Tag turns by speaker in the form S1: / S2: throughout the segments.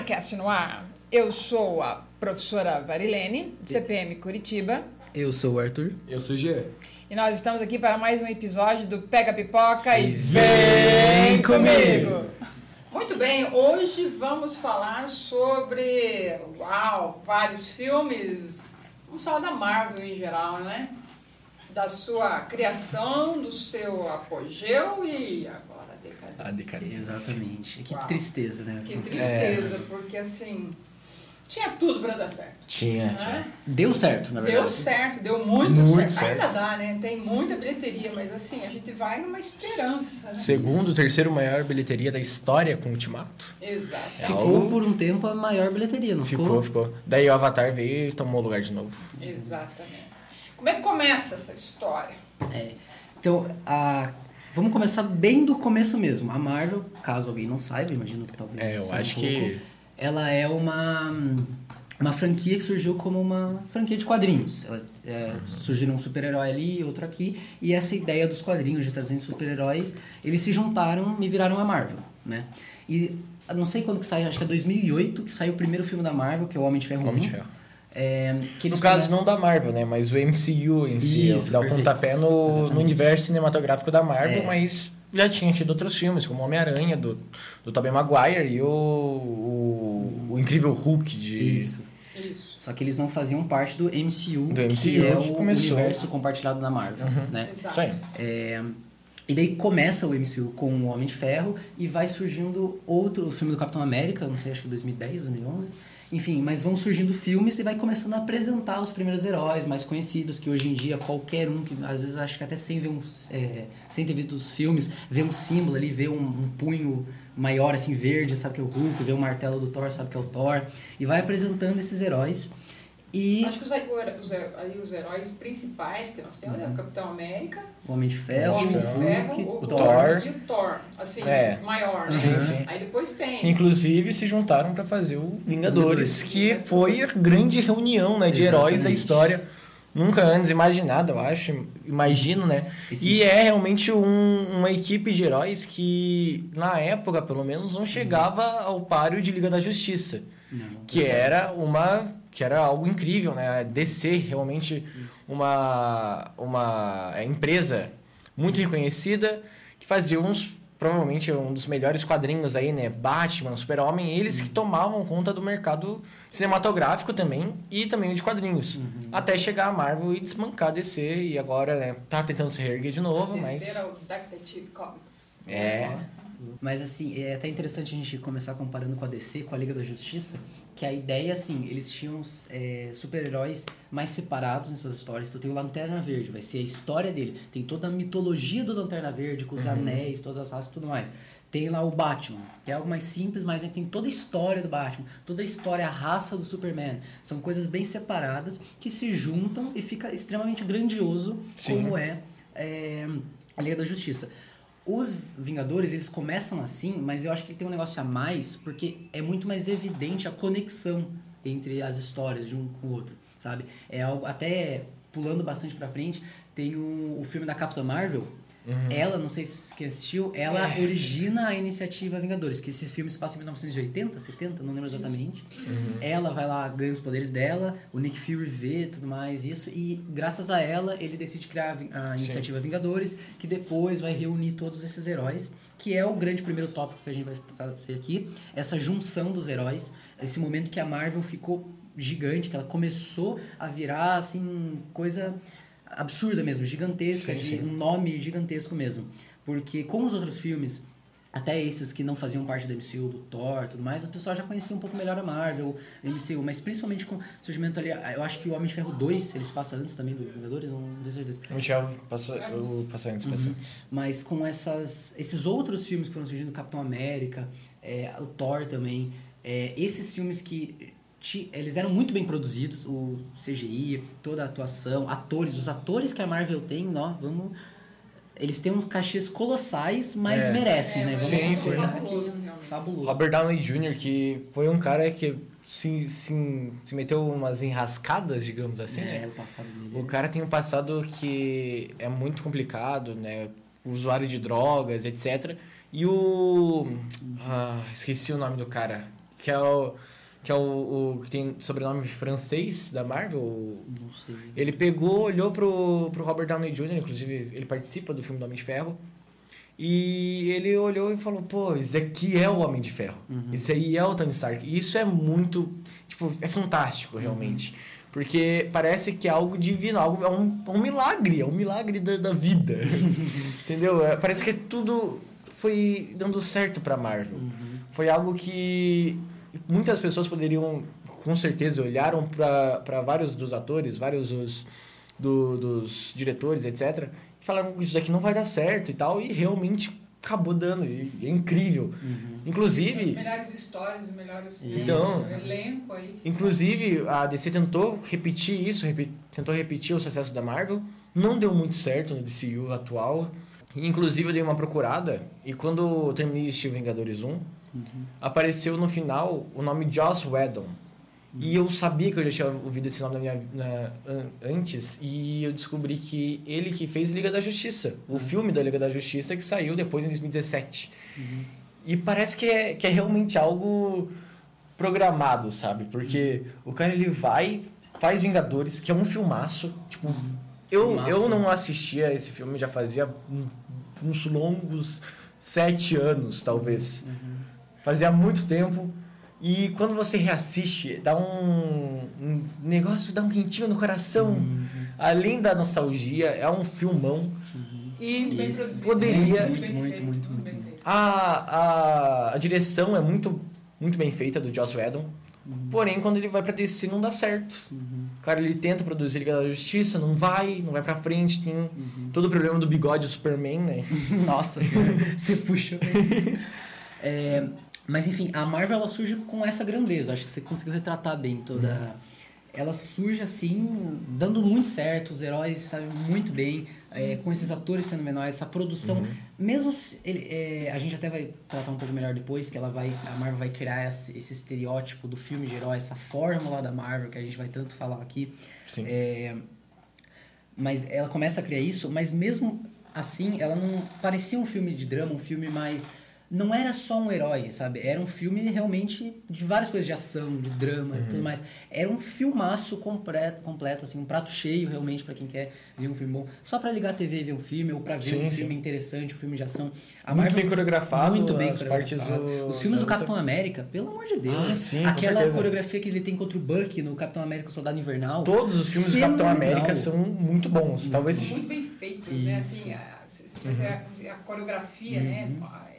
S1: Maricast no ar. Eu sou a professora Varilene, CPM Curitiba,
S2: Eu sou o Arthur.
S3: Eu sou o Jean.
S1: e nós estamos aqui para mais um episódio do Pega Pipoca e
S2: E
S1: vem
S3: vem
S1: comigo.
S3: comigo.
S1: Muito bem, hoje vamos falar sobre, uau, vários filmes, vamos falar da Marvel em geral, né? Da sua criação, do seu apogeu e decadência.
S2: A decadência. Exatamente. Que
S1: Uau.
S2: tristeza, né?
S1: Que tristeza, porque assim, tinha tudo para dar certo.
S3: Tinha,
S1: né?
S3: tinha.
S2: Deu certo, na verdade.
S1: Deu certo, deu muito,
S3: Muito
S1: certo. Ainda
S3: certo.
S1: dá, né? Tem muita bilheteria, mas assim, a gente vai numa esperança. Né?
S3: Segundo, terceiro maior bilheteria da história com Ultimato.
S1: Exato.
S2: Ficou
S3: algo-
S2: por um tempo a maior bilheteria, não
S3: Ficou,
S2: ficou?
S3: ficou. Daí o Avatar veio e tomou o lugar de novo.
S1: Exatamente. Como é que começa essa história?
S2: É. Então, a... vamos começar bem do começo mesmo. A Marvel, caso alguém não saiba, imagino que talvez
S3: É, eu acho
S2: um
S3: que-
S2: pouco, Ela é uma... Uma franquia que surgiu como uma franquia de quadrinhos. Ela, é, Surgiram um super-herói ali, outro aqui. E essa ideia dos quadrinhos de trazer super-heróis, eles se juntaram e viraram a Marvel, né? E não sei quando que saiu, acho que é 2008 que saiu o primeiro filme da Marvel, que é o Homem de Ferro
S3: Homem
S2: 1.
S3: de Ferro.
S2: É, que
S3: No caso,
S2: começam-
S3: não da Marvel, né? Mas o MCU em si.
S2: Isso,
S3: dá o
S2: perfeito.
S3: pontapé no, no universo cinematográfico da Marvel,
S2: É.
S3: mas já tinha tido outros filmes, como Homem-Aranha, do, do Tobey Maguire e o, o, o Incrível Hulk de...
S2: Isso.
S1: Isso.
S2: Só que eles não faziam parte do MCU,
S3: Do MCU
S2: que é
S3: que
S2: o
S3: começou.
S2: universo compartilhado da Marvel, né?
S1: Exato.
S2: É, e daí começa o MCU com o Homem de Ferro e vai surgindo outro o filme do Capitão América, não sei, acho que 2010, 2011. Enfim, mas vão surgindo filmes e vai começando a apresentar os primeiros heróis mais conhecidos, que hoje em dia qualquer um, que às vezes acho que até sem ver um, é, sem ter visto os filmes, vê um símbolo ali, vê um, um punho maior assim verde, sabe que é o Hulk, vê o martelo do Thor, sabe que é o Thor, e vai apresentando esses heróis. E
S1: Acho que os, os, aí os heróis principais que nós temos é o Capitão América,
S2: o Homem de
S1: o
S2: Ferro,
S1: Homem de
S2: o
S1: Ferro,
S2: Hulk,
S1: o,
S2: o
S1: Thor,
S3: Thor.
S1: e o Thor. Assim,
S3: É.
S1: maior, né?
S3: Sim, sim.
S1: Aí depois tem.
S3: Inclusive se juntaram para fazer o Vingadores,
S2: Vingadores.
S3: que foi a grande reunião né, de heróis da história. Nunca antes imaginada, eu acho. Imagino, né?
S2: Esse-
S3: E é realmente um- uma equipe de heróis que, na época, pelo menos, não chegava ao páreo de Liga da Justiça.
S2: Não,
S3: Que era uma. Que era algo incrível, né? A DC realmente uma, uma empresa muito reconhecida que fazia uns provavelmente um dos melhores quadrinhos aí, né? Batman, Super-Homem, eles que tomavam conta do mercado cinematográfico também e também o de quadrinhos. Até chegar a Marvel e desmancar a DC e agora, né, tá tentando se reerguer de novo,
S1: Terceiro é
S3: mas
S1: o Detective Comics.
S3: é,
S2: Mas assim, é até interessante a gente começar comparando com a DC, com a Liga da Justiça, que a ideia, assim, eles tinham é, super-heróis mais separados nessas histórias. Tu tem o Lanterna Verde, vai ser a história dele. Tem toda a mitologia do Lanterna Verde, com os anéis, todas as raças e tudo mais. Tem lá o Batman, que é algo mais simples, mas aí tem toda a história do Batman, toda a história, a raça do Superman. São coisas bem separadas que se juntam e fica extremamente grandioso
S3: Sim.
S2: como é, é a Liga da Justiça. Os Vingadores, eles começam assim, mas eu acho que tem um negócio a mais, porque é muito mais evidente a conexão entre as histórias de um com o outro, sabe? É algo, até pulando bastante pra frente, tem o, o filme da Capitã Marvel, ela, não sei se quem assistiu, ela
S3: É.
S2: origina a iniciativa Vingadores, que esse filme se passa em 1980, 70, não lembro exatamente. Ela vai lá, ganha os poderes dela, o Nick Fury vê tudo mais, isso, e graças a ela, ele decide criar a vin- a
S3: Sim.
S2: iniciativa Vingadores, que depois vai reunir todos esses heróis, que é o grande primeiro tópico que a gente vai fazer aqui, essa junção dos heróis, esse momento que a Marvel ficou gigante, que ela começou a virar, assim, coisa absurda mesmo, gigantesca,
S3: Sim,
S2: de
S3: sim.
S2: um nome gigantesco mesmo. Porque com os outros filmes, até esses que não faziam parte do MCU, do Thor tudo mais, o pessoal já conhecia um pouco melhor a Marvel, o MCU, mas principalmente com o surgimento ali, eu acho que o Homem de Ferro 2, ele se passa antes também do Vingadores, não tenho certeza.
S3: o Michel passou, eu passou antes, passou antes.
S2: Mas com essas, esses outros filmes que foram surgindo, Capitão América, é, o Thor também, é, esses filmes que eles eram muito bem produzidos, o CGI, toda a atuação, atores, os atores que a Marvel tem, ó, vamos... Eles têm uns cachês colossais, mas
S3: É.
S2: merecem,
S1: É,
S2: né? Vamos
S3: Sim, sim.
S2: concordar
S1: Fabuloso.
S2: Fabuloso.
S3: Robert Downey Jr., que foi um cara que se, se, se meteu umas enrascadas, digamos assim, né?
S2: É, o passado dele.
S3: O cara tem um passado que é muito complicado, né? Usuário de drogas, etc. E o. Ah, esqueci o nome do cara. que é o que é o, o que tem sobrenome francês da Marvel.
S2: Não sei.
S3: Ele pegou, olhou pro, pro Robert Downey Jr., inclusive ele participa do filme do Homem de Ferro. E ele olhou e falou, pô, esse aqui é o Homem de Ferro.
S2: Uhum.
S3: Esse aí é o Tony Stark. E isso é muito, tipo, é fantástico, realmente. Porque parece que é algo divino, algo, é um, é um milagre, é um milagre da, da vida. Entendeu? É, parece que tudo foi dando certo pra Marvel.
S2: Uhum.
S3: Foi algo que muitas pessoas poderiam, com certeza, olharam para vários dos atores, vários dos, do, dos diretores, etc. E falaram isso daqui não vai dar certo e tal. E realmente acabou dando. E é incrível.
S2: Uhum.
S1: As
S3: Inclusive,
S1: melhores histórias, os melhores
S3: Então-
S1: elenco aí.
S3: inclusive, a DC tentou repetir isso, repi- tentou repetir o sucesso da Marvel. Não deu muito certo no DCU atual. Inclusive, eu dei uma procurada. E quando eu terminei de assistir Vingadores 1, apareceu no final o nome Joss Whedon. E eu sabia que eu já tinha ouvido esse nome na minha, na- an- antes e eu descobri que ele que fez Liga da Justiça, o filme da Liga da Justiça que saiu depois em 2017. E parece que é, que é realmente algo programado, sabe? Porque o cara ele vai, faz Vingadores, que é um filmaço, tipo, eu,
S2: Filmaço,
S3: eu não assistia esse filme já fazia uns longos sete anos, talvez. Fazia muito tempo. E quando você reassiste, dá um, um negócio, dá um quentinho no coração.
S2: Uhum.
S3: Além da nostalgia, é um filmão. E
S2: Isso.
S1: produzido,
S3: poderia-
S1: muito,
S2: Muito, muito,
S1: muito
S2: muito,
S1: bem
S2: muito.
S1: feito.
S3: a, a, a direção é muito, muito bem feita do Joss Whedon. Porém, quando ele vai pra DC, não dá certo. O cara, ele tenta produzir Liga da Justiça, não vai, não vai pra frente. Tem todo o problema do bigode do Superman, né?
S2: Nossa você bem. É, mas enfim, a Marvel ela surge com essa grandeza. Acho que você conseguiu retratar bem toda. Ela surge assim, dando muito certo, os heróis sabem muito bem, é, com esses atores sendo menores, essa produção. Mesmo se ele, é, a gente até vai tratar um pouco melhor depois, que ela vai. A Marvel vai criar esse, esse estereótipo do filme de herói, essa fórmula da Marvel que a gente vai tanto falar aqui.
S3: Sim.
S2: É, mas ela começa a criar isso, mas mesmo assim, ela não parecia um filme de drama, um filme mais. Não era só um herói, sabe? Era um filme realmente de várias coisas, de ação, de drama e
S3: Uhum.
S2: tudo mais. Era um filmaço completo, completo assim, um prato cheio realmente pra quem quer ver um filme bom. Só pra ligar a TV e ver um filme, ou pra ver
S3: Sim,
S2: um
S3: sim.
S2: filme interessante, um filme de ação. A
S3: Muito
S2: Marvel-
S3: bem coreografado,
S2: Muito bem
S3: as partes do-
S2: Os filmes do. Capitão América, pelo amor de Deus.
S3: Ah, sim,
S2: Aquela coreografia que ele tem contra o Buck no Capitão América o Soldado Invernal.
S3: Todos os filmes do Capitão
S2: Fenomenal.
S3: América são muito bons. Talvez
S1: Muito bem feitos, né? Assim, a, se se você a, a coreografia, né?
S2: Uhum.
S1: é,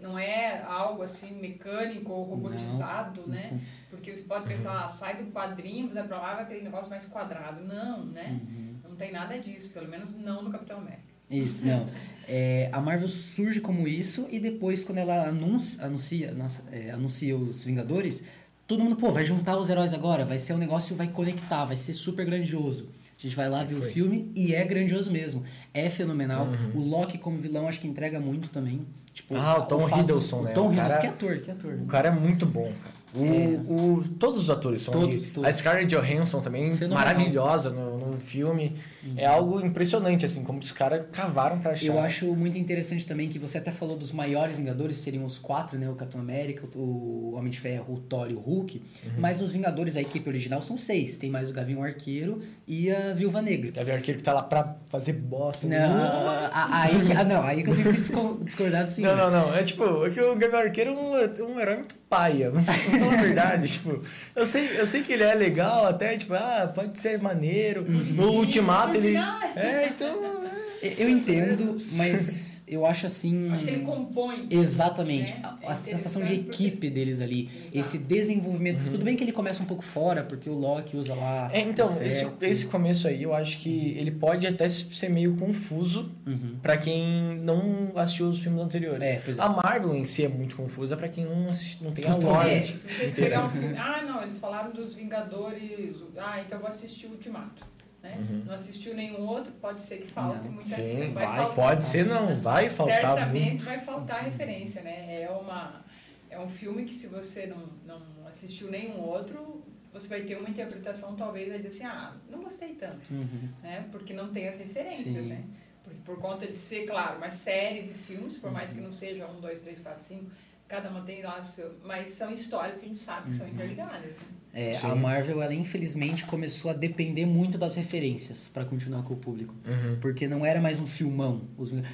S1: Não é algo assim mecânico ou robotizado, né? Porque você pode pensar, ah, sai do quadrinho, vai pra lá, vai aquele negócio mais quadrado. Não, né?
S2: Uhum.
S1: Não tem nada disso, pelo menos não no Capitão América.
S2: Isso, não. É, a Marvel surge como isso e depois, quando ela anuncia, anuncia, nossa, é, anuncia os Vingadores, todo mundo, pô, vai juntar os heróis agora, vai ser um negócio, vai conectar, vai ser super grandioso. A gente vai lá ver o filme e é grandioso mesmo. É fenomenal. O Loki como vilão acho que entrega muito também. Tipo,
S3: Ah, o Tom
S2: fato-
S3: Hiddleston,
S2: o
S3: né?
S2: Tom
S3: O
S2: Hiddleston,
S3: cara-
S2: que ator, que ator.
S3: O cara é muito bom, cara. O, o, todos os atores são
S2: Todos, todos.
S3: A Scarlett Johansson também,
S2: Fenomenal.
S3: maravilhosa no, no filme. É algo impressionante, assim, como os caras cavaram pra achar.
S2: Eu acho muito interessante também que você até falou dos maiores Vingadores, seriam os quatro, né? O Capitão América, o Homem de Ferro, o Thor e o Hulk.
S3: Uhum.
S2: Mas dos Vingadores, a equipe original são seis. Tem mais o Gavião Arqueiro e a Viúva Negra.
S3: Gavião Arqueiro que tá lá pra fazer bosta.
S2: Não,
S3: Não,
S2: a- aí, que- ah, não, aí que eu tenho que disco- discordar do senhor.
S3: não, não, É tipo, é que o Gavião Arqueiro é um, um herói muito paia. Vamos falar a verdade, tipo. Eu sei, eu sei que ele é legal até, tipo, ah, pode ser maneiro. No Ultimato ele. É, então. é.
S2: Eu entendo, mas eu acho assim.
S1: Acho que ele compõe.
S2: Exatamente.
S1: né?
S2: A,
S1: É
S2: sensação de
S1: interessante porque-
S2: equipe deles ali.
S1: Exato.
S2: Esse desenvolvimento. Tudo bem que ele começa um pouco fora, porque o Loki usa lá.
S3: É, então, esse, esse começo aí eu acho que ele pode até ser meio confuso
S2: Uhum.
S3: pra quem não assistiu os filmes anteriores.
S2: É, pois é.
S3: A Marvel em si é muito confusa pra quem não, não tem a lore.
S1: É, se você pegar um filme. Ah, não, eles falaram dos Vingadores. Ah, então eu vou assistir o Ultimato. Né?
S3: Uhum.
S1: Não assistiu nenhum outro, pode ser que falte
S2: Não.
S1: muita
S3: Sim, vai,
S1: faltar.
S3: pode ser não, vai faltar
S1: Certamente
S3: muito.
S1: vai faltar referência, né? É, uma, é um filme que se você não, não assistiu nenhum outro, você vai ter uma interpretação, talvez, vai dizer assim, ah, não gostei tanto,
S2: Uhum.
S1: né? Porque não tem as referências,
S2: Sim.
S1: né? Porque por conta de ser, claro, uma série de filmes, por mais que não seja um, dois, três, quatro, cinco, cada uma tem lá seu. Mas são histórias que a gente sabe que são interligadas, né?
S2: É,
S3: Sim.
S2: a Marvel, ela infelizmente começou a depender muito das referências pra continuar com o público.
S3: Uhum.
S2: Porque não era mais um filmão.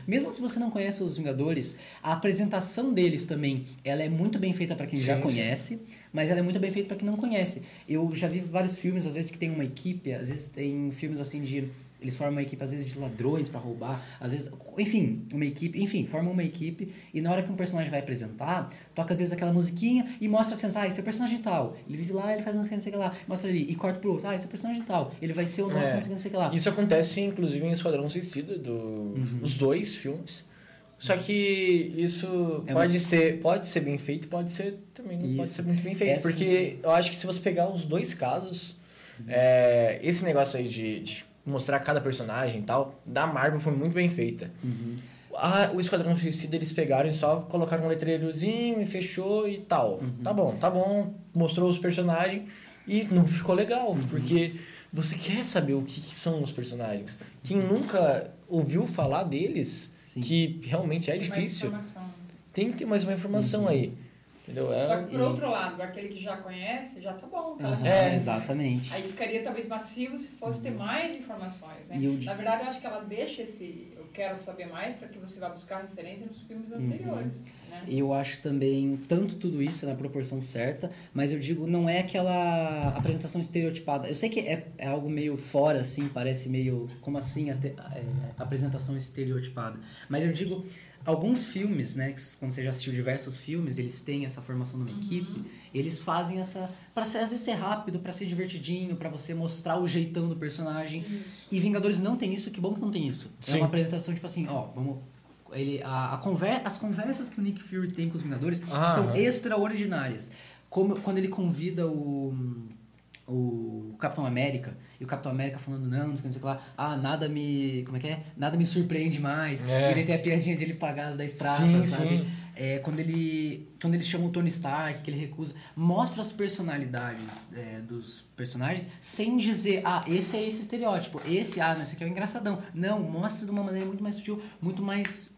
S2: Mesmo se você não conhece os Vingadores, a apresentação deles também, ela é muito bem feita pra quem já
S3: Sim, sim.
S2: conhece, mas ela é muito bem feita pra quem não conhece. Eu já vi vários filmes, às vezes que tem uma equipe, às vezes tem filmes assim de eles formam uma equipe às vezes de ladrões pra roubar, às vezes, enfim, uma equipe, enfim, formam uma equipe e na hora que um personagem vai apresentar, toca às vezes aquela musiquinha e mostra assim, ah, esse é o personagem tal. Ele vive lá, ele faz não sei o que, não sei o que lá, mostra ali e corta pro outro, ah, esse é o personagem tal. Ele vai ser o nosso,
S3: É.
S2: não sei o que, lá.
S3: Isso acontece, inclusive, em Esquadrão Suicida, do,
S2: Uhum.
S3: os dois filmes. Só que isso
S2: É
S3: pode, ser, pode ser bem feito, pode ser também não pode ser muito bem feito.
S2: É
S3: porque eu acho que se você pegar os dois casos, é, esse negócio aí de, de mostrar cada personagem e tal, da Marvel foi muito bem feita.
S2: Uhum.
S3: Ah, o Esquadrão Suicida eles pegaram e só colocaram um letreirozinho e fechou e tal.
S2: Uhum.
S3: Tá bom, tá bom. Mostrou os personagens e não ficou legal,
S2: Uhum.
S3: porque você quer saber o que, que são os personagens. Quem nunca ouviu falar deles,
S2: Sim.
S3: que realmente é
S1: Tem
S3: difícil, tem que ter mais uma informação
S2: Uhum.
S3: aí. Entendeu? É-
S1: Só que por
S2: e-
S1: outro lado, aquele que já conhece, já tá bom. Tá
S2: Aham,
S3: É,
S2: exatamente.
S1: Aí ficaria talvez massivo se fosse ter mais informações, né?
S2: E o-
S1: Na verdade, eu acho que ela deixa esse eu quero saber mais para que você vá buscar referência nos filmes
S2: Uhum.
S1: anteriores, né?
S2: Eu acho também tanto tudo isso na proporção certa, mas eu digo, não é aquela apresentação estereotipada. Eu sei que é, é algo meio fora, assim, parece meio. Como assim ate- é, apresentação estereotipada? Mas eu digo, alguns filmes, né, que quando você já assistiu diversos filmes, eles têm essa formação
S1: Uhum.
S2: numa equipe, eles fazem essa. Pra ser, às vezes ser rápido, pra ser divertidinho, pra você mostrar o jeitão do personagem. E Vingadores não tem isso, que bom que não tem isso. É
S3: Sim.
S2: uma apresentação, tipo assim, ó, vamos. Ele, a, a conver, as conversas que o Nick Fury tem com os Vingadores
S3: Ah,
S2: são
S3: aham.
S2: extraordinárias. Como, quando ele convida o, o Capitão América, e o Capitão América falando, não, não sei o que, lá, ah, nada me. Como é que é? Nada me surpreende mais.
S3: É.
S2: E ele tem a piadinha de ele pagar as 10 pratas,
S3: Sim,
S2: sabe?
S3: sim.
S2: É, quando ele quando eles chamam o Tony Stark, que ele recusa, mostra as personalidades é, dos personagens sem dizer, ah, esse é esse estereótipo, esse, ah, não, esse aqui é o engraçadão. Não, mostra de uma maneira muito mais sutil, muito mais.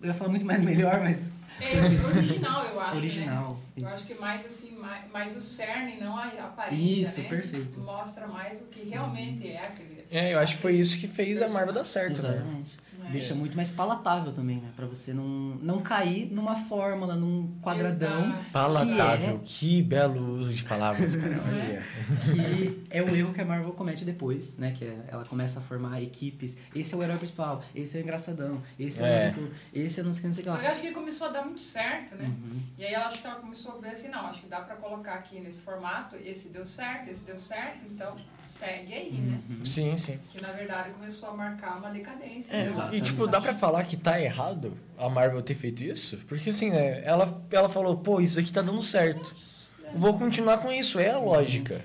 S2: Eu ia falar muito mais melhor, mas.
S1: É original, eu acho.
S2: Original.
S1: Né? Eu
S2: isso.
S1: acho que mais assim, mais, mais o cerne, não a aparência.
S2: Isso,
S1: né?
S2: perfeito.
S1: Mostra mais o que realmente é aquele.
S3: É, eu acho que foi isso que fez a Marvel dar certo, né?
S2: Exatamente.
S1: né?
S2: Deixa muito mais palatável também, né? Pra você não, não cair numa fórmula, num quadradão.
S1: Exato.
S3: Palatável, que belo uso de palavras, cara.
S1: É?
S3: Olha.
S2: que é o erro que a Marvel comete depois, né? Que é- ela começa a formar equipes. Esse é o herói principal, esse é o engraçadão, esse é,
S3: É.
S2: o único, esse é não sei o que, não sei o que
S1: Eu
S2: lá.
S1: acho que começou a dar muito certo, né?
S2: Uhum.
S1: E aí ela acho que ela começou a ver assim, não, acho que dá pra colocar aqui nesse formato, esse deu certo, esse deu certo, então segue aí, né?
S2: Uhum.
S3: Sim, sim.
S1: Que na verdade começou a marcar uma decadência.
S3: É,
S1: né?
S3: Tipo, dá pra falar que tá errado a Marvel ter feito isso? Porque assim, né, ela, ela falou, pô, isso aqui tá dando certo. Vou continuar com isso, é a lógica.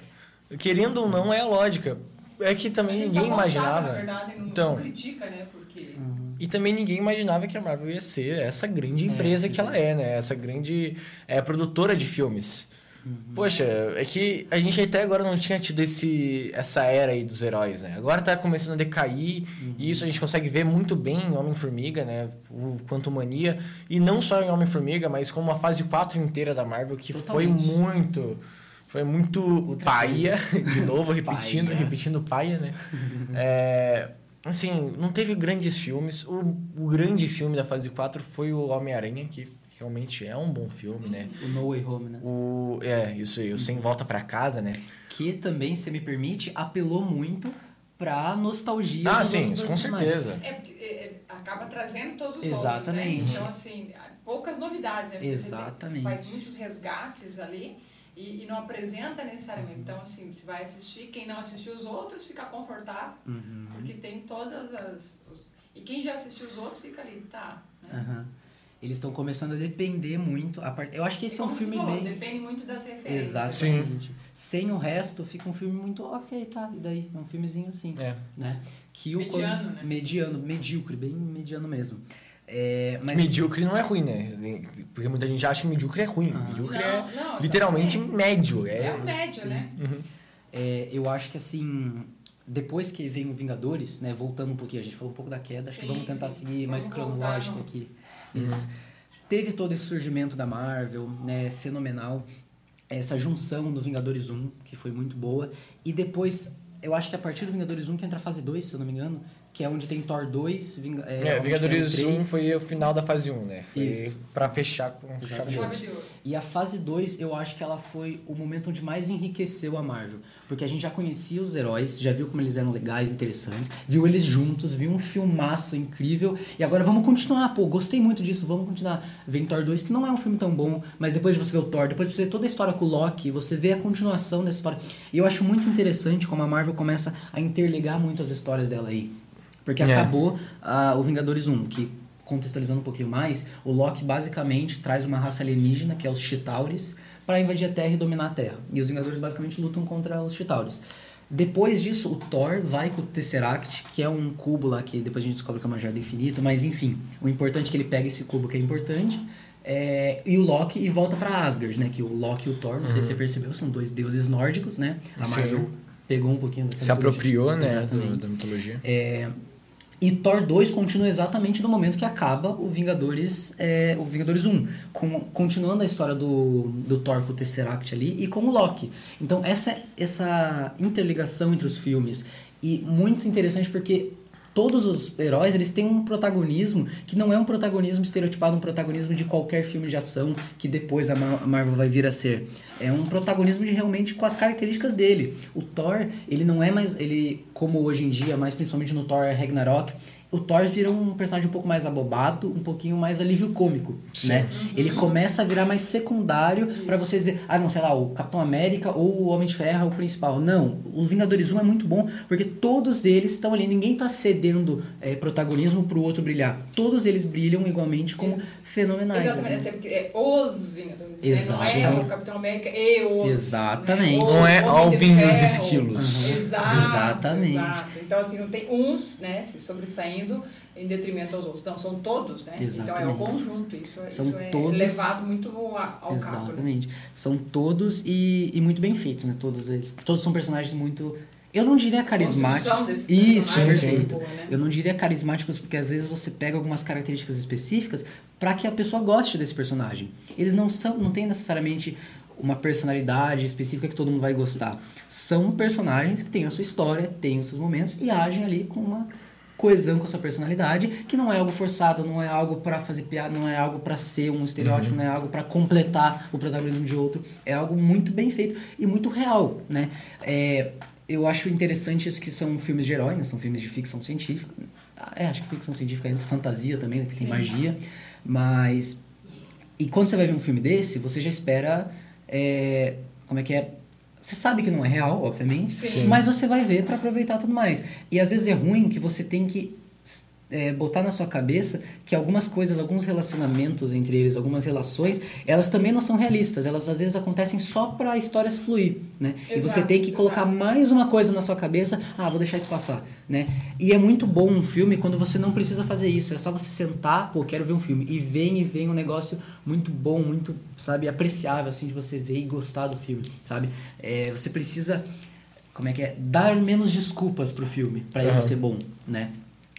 S3: Querendo ou não, é a lógica. É que
S1: A
S3: também ninguém imaginava.
S1: Na verdade,
S3: Então.
S1: critica, né? Porque
S2: Uhum.
S3: E também ninguém imaginava que a Marvel ia ser essa grande
S2: É,
S3: empresa
S2: pois
S3: que ela é, né? Essa grande é, produtora de filmes. Poxa, é que a gente até agora não tinha tido esse, essa era aí dos heróis, né? Agora tá começando a decair, e isso a gente consegue ver muito bem em Homem-Formiga, né? O Quanto Mania. E não só em Homem-Formiga, mas como a fase 4 inteira da Marvel, que foi
S2: Totalmente.
S3: muito. Foi muito
S2: Outra
S3: paia, de novo, repetindo,
S2: Paia.
S3: repetindo paia, né? É, assim, não teve grandes filmes. O, o grande filme da fase 4 foi o Homem-Aranha, que realmente é um bom filme, né?
S2: O No Way Home, né?
S3: O, é, isso aí, o Sem Volta pra Casa, né?
S2: Que também, se me permite, apelou muito pra nostalgia
S3: Ah, sim, isso com certeza.
S1: é, é, é, acaba trazendo todos os
S2: Exatamente.
S1: outros, né? Então, assim, poucas novidades, né? Porque
S2: Exatamente.
S1: Você faz muitos resgates ali e, e não apresenta necessariamente. Então, assim, você vai assistir, quem não assistiu os outros fica confortável,
S2: Uhum.
S1: porque tem todas as... os- e quem já assistiu os outros fica ali, tá? né?
S2: Aham. Eles estão começando a depender muito. A part... Eu acho que esse é um filme
S1: falou,
S2: bem.
S1: Depende muito das referências.
S2: Exatamente. Sem o resto, fica um filme muito ok, tá? E daí? É um filmezinho assim.
S3: É.
S2: Né? Que o
S1: Mediano, né?
S2: Mediano, medíocre, bem mediano mesmo. É, mas
S3: Medíocre não é ruim, né? Porque muita gente acha que medíocre é ruim.
S2: Ah.
S3: Medíocre
S1: Não,
S3: é
S1: não,
S3: literalmente
S1: exatamente.
S3: médio.
S1: É
S3: É,
S1: o médio,
S2: sim.
S1: né?
S3: Uhum.
S2: é, eu acho que assim. Depois que vem o Vingadores, né? Voltando um pouquinho, a gente falou um pouco da queda, acho que
S1: Sim,
S2: vamos tentar
S1: sim.
S2: seguir mais
S1: Vamos
S2: cronológico
S1: no-
S2: aqui. Isso. teve todo esse surgimento da Marvel, né, fenomenal. Essa junção do Vingadores 1, que foi muito boa. E depois, eu acho que a partir do Vingadores 1 que entra a fase 2, se eu não me engano, que é onde tem Thor 2, Ving é,
S3: É, Vingadores
S2: Ferro
S3: 1
S2: 3.
S3: foi o final da fase 1, né? Foi
S2: Isso.
S3: pra fechar com chave de
S2: Exatamente.
S3: ouro.
S1: Chave de ouro.
S2: E a fase 2, eu acho que ela foi o momento onde mais enriqueceu a Marvel. Porque a gente já conhecia os heróis, já viu como eles eram legais, interessantes, viu eles juntos, viu um filmaço incrível. E agora vamos continuar, pô, gostei muito disso, vamos continuar. Vem Thor 2, que não é um filme tão bom, mas depois de você ver o Thor, depois de você ver toda a história com o Loki, você vê a continuação dessa história. E eu acho muito interessante como a Marvel começa a interligar muito as histórias dela aí. Porque
S3: É.
S2: acabou ah, o Vingadores 1, que contextualizando um pouquinho mais, o Loki basicamente traz uma raça alienígena, que é os Chitauris, para invadir a Terra e dominar a Terra. E os Vingadores basicamente lutam contra os Chitauris. Depois disso, o Thor vai com o Tesseract, que é um cubo lá que depois a gente descobre que é uma joia do infinito, mas enfim, o importante é que ele pega esse cubo que é importante, é, e o Loki e volta para Asgard, né? Que o Loki e o Thor, não sei se você percebeu, são dois deuses nórdicos, né? A. Marvel pegou um pouquinho dessa
S3: Se
S2: mitologia.
S3: apropriou, né, do- da mitologia.
S2: É, e Thor 2 continua exatamente no momento que acaba o Vingadores, é, o Vingadores 1, com, continuando a história do, do Thor com o Tesseract ali e com o Loki. Então essa, essa interligação entre os filmes e muito interessante porque todos os heróis eles têm um protagonismo que não é um protagonismo estereotipado, um protagonismo de qualquer filme de ação que depois a Mar- a Marvel vai vir a ser. É um protagonismo de realmente com as características dele. O Thor, ele não é mais, ele como hoje em dia, mais principalmente no Thor Ragnarok, o Thor vira um personagem um pouco mais abobado, um pouquinho mais alívio cômico,
S3: Sim.
S2: né? Ele começa a virar mais secundário pra você dizer, ah, não, sei lá, o Capitão América ou o Homem de Ferro é o principal. Não, o Vingadores 1 é muito bom porque todos eles estão ali, ninguém tá cedendo é, protagonismo pro outro brilhar. Todos eles brilham igualmente como
S1: Isso.
S2: fenomenais.
S1: Exatamente,
S2: assim.
S1: até porque é os Vingadores. né?
S2: Exato.
S1: Não é o Capitão América e os.
S2: Exatamente.
S1: Né? O
S3: Não é
S1: Homem de
S3: Alvin dos
S1: Ferro.
S3: esquilos.
S2: Uhum.
S1: Exato,
S2: Exatamente.
S1: exato. Então, assim, não tem uns né, se sobressaindo em detrimento aos outros. Não, são todos, né? Então é o
S2: Exatamente.
S1: conjunto. Isso, é-
S2: São
S1: isso é
S2: todos-
S1: levado muito ao cabo. Né?
S2: Exatamente. São todos e, e muito bem feitos, né? Todos eles. Todos são personagens muito. Eu não diria carismáticos. Isso,
S1: é
S2: perfeito.
S1: boa, né?
S2: Eu não diria carismáticos porque às vezes você pega algumas características específicas para que a pessoa goste desse personagem. Eles não são, não tem necessariamente uma personalidade específica que todo mundo vai gostar. São personagens que têm a sua história, têm os seus momentos e agem ali com uma coesão com a sua personalidade, que não é algo forçado, não é algo para fazer piada, não é algo para ser um estereótipo, não é algo para completar o protagonismo de outro. É algo muito bem feito e muito real, né? É, eu acho interessante isso que são filmes de herói, né? São filmes de ficção científica. É, acho que ficção científica entra fantasia também, né? que tem
S1: Sim.
S2: magia. Mas. E quando você vai ver um filme desse, você já espera. é, como é que é? Você sabe que não é real, obviamente,
S1: Sim.
S2: mas você vai ver para aproveitar tudo mais. E às vezes é ruim que você tem que é, botar na sua cabeça que algumas coisas, alguns relacionamentos entre eles, algumas relações, elas também não são realistas. Elas às vezes acontecem só para a história fluir, né? e você
S1: Exato,
S2: tem que colocar
S1: exato.
S2: mais uma coisa na sua cabeça, ah, vou deixar isso passar, né? E é muito bom um filme quando você não precisa fazer isso, é só você sentar, pô, quero ver um filme e vem e vem um negócio muito bom, muito, sabe, apreciável assim de você ver e gostar do filme, sabe? É, você precisa como é que é, dar menos desculpas pro filme para ele
S3: Aham.
S2: ser bom, né?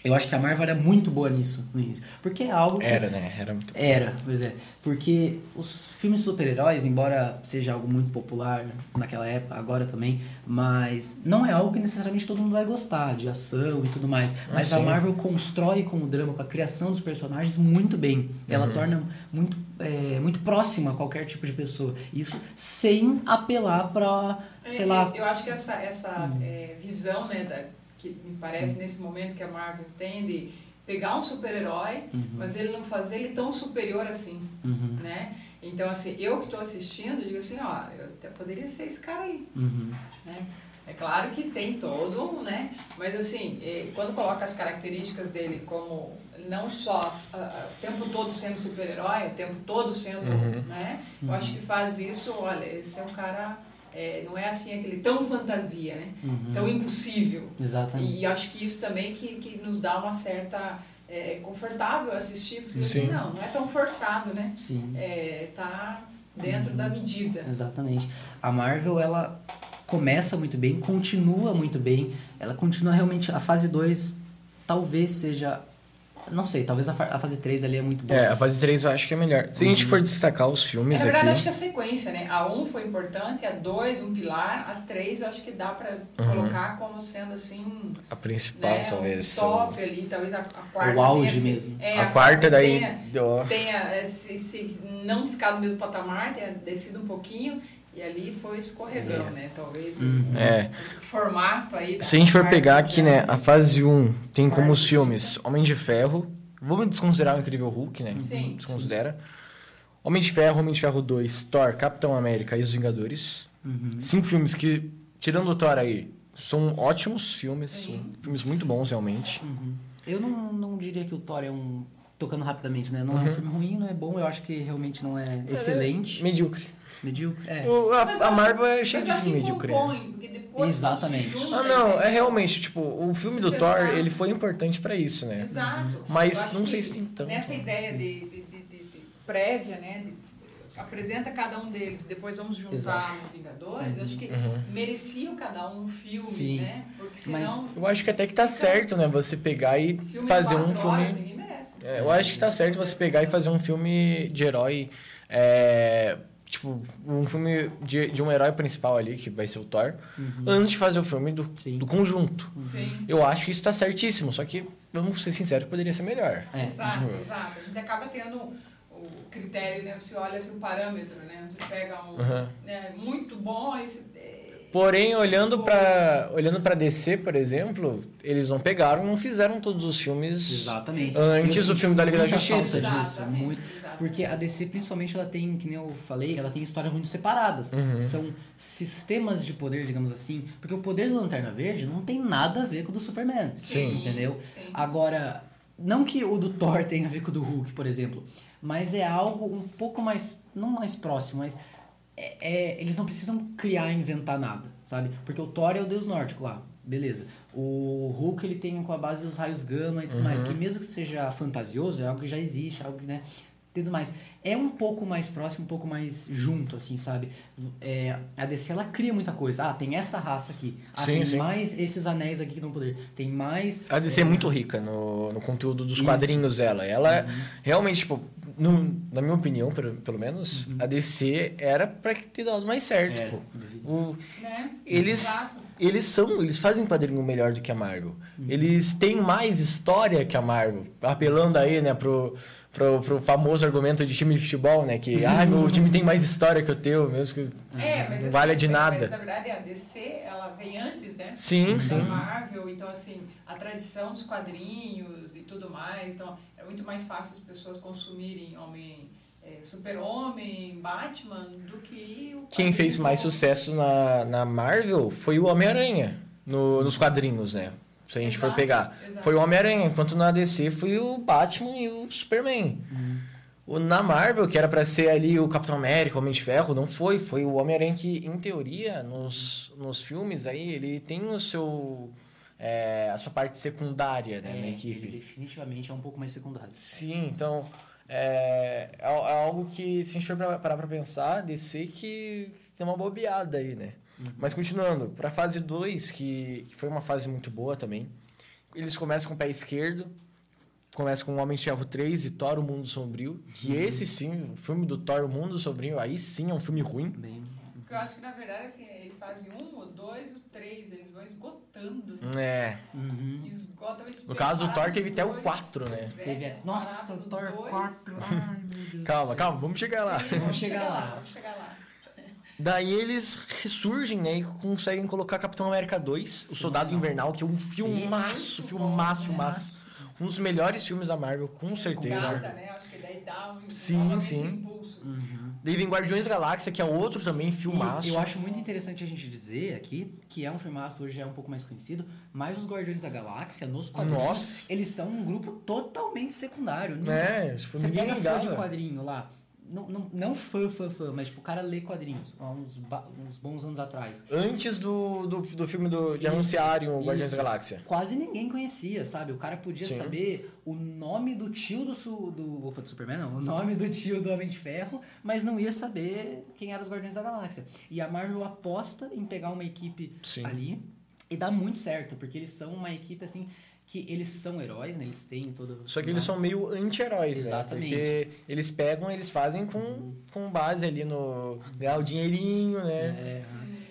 S2: Eu acho que a Marvel era muito boa nisso no início, porque é algo que
S3: Era, né? Era muito.
S2: era, pois é. Porque os filmes de super-heróis, embora seja algo muito popular naquela época, agora também, mas não é algo que necessariamente todo mundo vai gostar, de ação e tudo mais. Mas a
S3: sim.
S2: Marvel constrói com o drama, com a criação dos personagens muito bem. Ela torna muito, é, muito próxima a qualquer tipo de pessoa. Isso sem apelar pra, sei
S1: É,
S2: lá,
S1: Eu acho que essa, essa é, visão, né, da, que me parece nesse momento que a Marvel tem de pegar um super-herói, mas ele não fazer ele tão superior assim,
S2: Uhum,
S1: né? Então, assim, eu que estou assistindo, digo assim, ó, eu até poderia ser esse cara aí,
S2: uhum,
S1: né? É claro que tem todo, né? Mas assim, eh, quando coloca as características dele como não só ah, o tempo todo sendo super-herói, o tempo todo sendo,
S3: Uhum.
S1: né? Eu acho que faz isso, olha, esse é um cara, eh, não é assim aquele tão fantasia, né?
S2: uhum.
S1: Tão impossível.
S2: Exatamente.
S1: E acho que isso também que, que nos dá uma certa é, confortável assistir, porque assim,
S3: Sim.
S1: não, não é tão forçado, né?
S2: Sim.
S1: É, tá dentro da medida.
S2: Exatamente. A Marvel, ela começa muito bem, continua muito bem. Ela continua realmente. A fase 2 talvez seja Não sei, talvez a, a fase 3 ali é muito boa.
S3: É, a fase 3 eu acho que é melhor. Se a gente for destacar os
S1: É,
S3: filmes
S1: na verdade, acho
S3: aqui.
S1: que a sequência, né? A 1 foi importante, a 2 um pilar, a 3 eu acho que dá pra
S3: Uhum.
S1: colocar como sendo assim,
S3: A principal,
S1: né,
S3: talvez.
S1: um top ali, talvez a, a quarta
S2: O auge
S1: tenha
S2: mesmo.
S1: É,
S3: a, quarta daí.
S1: tenha,
S3: ó,
S1: tenha esse, esse não ficar no mesmo patamar, tenha descido um pouquinho e ali foi escorregão, né? Talvez o-
S2: Uhum.
S3: É.
S1: o formato aí
S3: Se a gente for pegar aqui, né, a fase 1 tem como os filmes Homem de Ferro. Vamos desconsiderar o Incrível Hulk, né?
S1: Sim.
S3: Desconsidera. Homem de Ferro, Homem de Ferro 2, Thor, Capitão América e os Vingadores.
S2: Uhum.
S3: Cinco filmes que, tirando o Thor aí, são ótimos filmes.
S1: Sim.
S3: São filmes muito bons, realmente.
S2: Uhum. Eu não, não diria que o Thor é um. Tocando rapidamente, né? Não é um filme ruim, não é bom. Eu acho que realmente não é excelente.
S3: Medíocre.
S2: Medíocre. É.
S3: O- a,
S1: Mas
S3: a Marvel é
S1: Mas
S3: cheia de filme medíocre.
S1: compõe, porque depois
S2: Exatamente.
S3: Ah, não, é realmente, tipo, o filme
S1: Se
S3: do
S1: pensar-
S3: Thor, ele foi importante pra isso, né?
S1: Exato.
S3: Mas
S1: Eu acho
S3: não sei se tem tanto,
S1: Nessa
S3: né?
S1: ideia de, de, de- de- de prévia, né? de- apresenta cada um deles, depois vamos juntar
S2: Exato.
S1: no Vingadores, eu acho que
S3: Uhum.
S1: merecia cada um filme,
S2: Sim.
S1: né? Porque
S2: Mas-
S1: senão.
S3: Eu acho que até que tá certo, né? Você pegar e
S1: filme
S3: fazer um filme.
S1: horas, ninguém merece.
S3: É, eu acho que tá certo você pegar e fazer um filme de herói. é, tipo, um filme de, de um herói principal ali, que vai ser o Thor, antes de fazer o filme do,
S2: Sim.
S3: do conjunto.
S1: Sim.
S3: Eu acho que isso tá certíssimo, só que, vamos ser sinceros, que poderia ser melhor.
S2: É.
S1: Exato,
S3: tipo-
S1: exato. A gente acaba tendo o critério, né? Você olha assim, o parâmetro, né? Você pega um
S3: Uhum.
S1: né, muito bom e você, é,
S3: Porém, olhando pra, olhando pra DC, por exemplo, eles não pegaram, não fizeram todos os filmes
S2: Exatamente.
S3: antes do filme da Liga da Justiça.
S2: disso,
S1: Exatamente,
S2: muito. Porque a DC, principalmente, ela tem, que nem eu falei, ela tem histórias muito separadas.
S3: Uhum.
S2: São sistemas de poder, digamos assim. Porque o poder do Lanterna Verde não tem nada a ver com o do Superman.
S3: Sim.
S2: Entendeu?
S1: Sim.
S2: Agora, não que o do Thor tenha a ver com o do Hulk, por exemplo, mas é algo um pouco mais, não mais próximo, mas é, é- eles não precisam criar e inventar nada, sabe? Porque o Thor é o deus nórdico lá, beleza. O Hulk ele tem com a base dos raios gama e tudo mais, que mesmo que seja fantasioso, é algo que já existe, algo que, né, tudo mais. É um pouco mais próximo, um pouco mais junto, assim, sabe? É, a DC, ela cria muita coisa. Ah, tem essa raça aqui. Ah,
S3: Sim,
S2: tem
S3: sim.
S2: mais esses anéis aqui que dão poder. Tem mais...
S3: A DC é muito rica no, no conteúdo dos
S2: Isso.
S3: quadrinhos dela. Ela realmente, tipo, no- na minha opinião, pelo, pelo menos, a DC era pra ter dado mais certo.
S2: É,
S3: tipo.
S2: devido.
S3: O-
S1: Né?
S3: Eles-
S1: Exato.
S3: eles são, eles fazem quadrinho melhor do que a Marvel. Eles têm mais história que a Marvel. Apelando aí, né, pro, pro, pro famoso argumento de time de futebol, né, que, ah, meu time tem mais história que o teu, mesmo que
S1: É, mas
S3: não
S1: assim,
S3: vale de
S1: mas,
S3: nada.
S1: na verdade, a DC, ela vem antes, né?
S3: Sim,
S1: da
S3: sim.
S1: Marvel, então assim, a tradição dos quadrinhos e tudo mais, então é muito mais fácil as pessoas consumirem Homem, é, Super-Homem, Batman, do que o
S3: Quem fez mais sucesso na, na Marvel foi o Homem-Aranha, no- nos quadrinhos, né? Se a gente for
S1: Exato,
S3: pegar.
S1: exato.
S3: Foi o Homem-Aranha, enquanto na DC foi o Batman e o Superman. O, na Marvel, que era pra ser ali o Capitão América, o Homem de Ferro, não foi. Foi o Homem-Aranha que, em teoria, nos, nos filmes aí, ele tem o seu... é, a sua parte secundária né,
S2: É,
S3: na
S2: Ele
S3: equipe.
S2: definitivamente é um pouco mais secundário.
S3: Sim, então é, é, é algo que, se a gente for parar pra pensar, DC que tem uma bobeada aí, né? Mas continuando, pra fase 2, que, que foi uma fase muito boa também, eles começam com o pé esquerdo, começa com o Homem de Ferro 3 e Thor, o Mundo Sombrio, que esse sim, o filme do Thor, o Mundo Sombrio, aí sim é um filme ruim.
S2: Bem,
S1: Porque eu acho que, na verdade, assim, eles fazem um, o dois, o três, eles vão esgotando.
S3: É,
S2: uhum.
S1: Esgota,
S3: No caso, o Thor teve até o quatro, né?
S1: é,
S2: Teve essa- Nossa, o Thor
S1: dois.
S2: 4. Ai, meu Deus.
S3: calma, calma, vamos chegar lá.
S1: Sim,
S2: Vamos chegar lá.
S1: Vamos chegar lá.
S3: Daí eles ressurgem, né? E conseguem colocar Capitão América 2, O Soldado Invernal, que é um filmaço, filmaço, filmaço. Um dos melhores filmes da Marvel, com certeza.
S1: Resgata, né? Acho que daí dá um,
S3: Sim, sim.
S1: um impulso.
S2: Uhum.
S3: Daí vem Guardiões da Galáxia, que é outro também
S2: E
S3: filmaço.
S2: eu acho muito interessante a gente dizer aqui que é um filmaço, hoje já é um pouco mais conhecido, mas os Guardiões da Galáxia, nos quadrinhos,
S3: Nossa.
S2: eles são um grupo totalmente secundário. Ninguém-
S3: É, tipo,
S2: Você pega fã de quadrinho lá, não, não, não fã, fã, fã, mas tipo, o cara lê quadrinhos há uns, uns bons anos atrás.
S3: Antes do, do, do filme do, de
S2: Isso,
S3: anunciarem o Guardiões da Galáxia.
S2: Quase ninguém conhecia, sabe? O cara podia
S3: Sim.
S2: saber o nome do tio do, su, do. Opa, do Superman, não. O nome do tio do Homem de Ferro, mas não ia saber quem eram os Guardiões da Galáxia. E a Marvel aposta em pegar uma equipe
S3: Sim.
S2: ali e dá muito certo, porque eles são uma equipe assim que eles são heróis, né? Eles têm todo.
S3: Só que eles são meio anti-heróis, né?
S2: Exatamente.
S3: Porque eles pegam, eles fazem com, com base ali no ganhar o dinheirinho, né?
S2: É,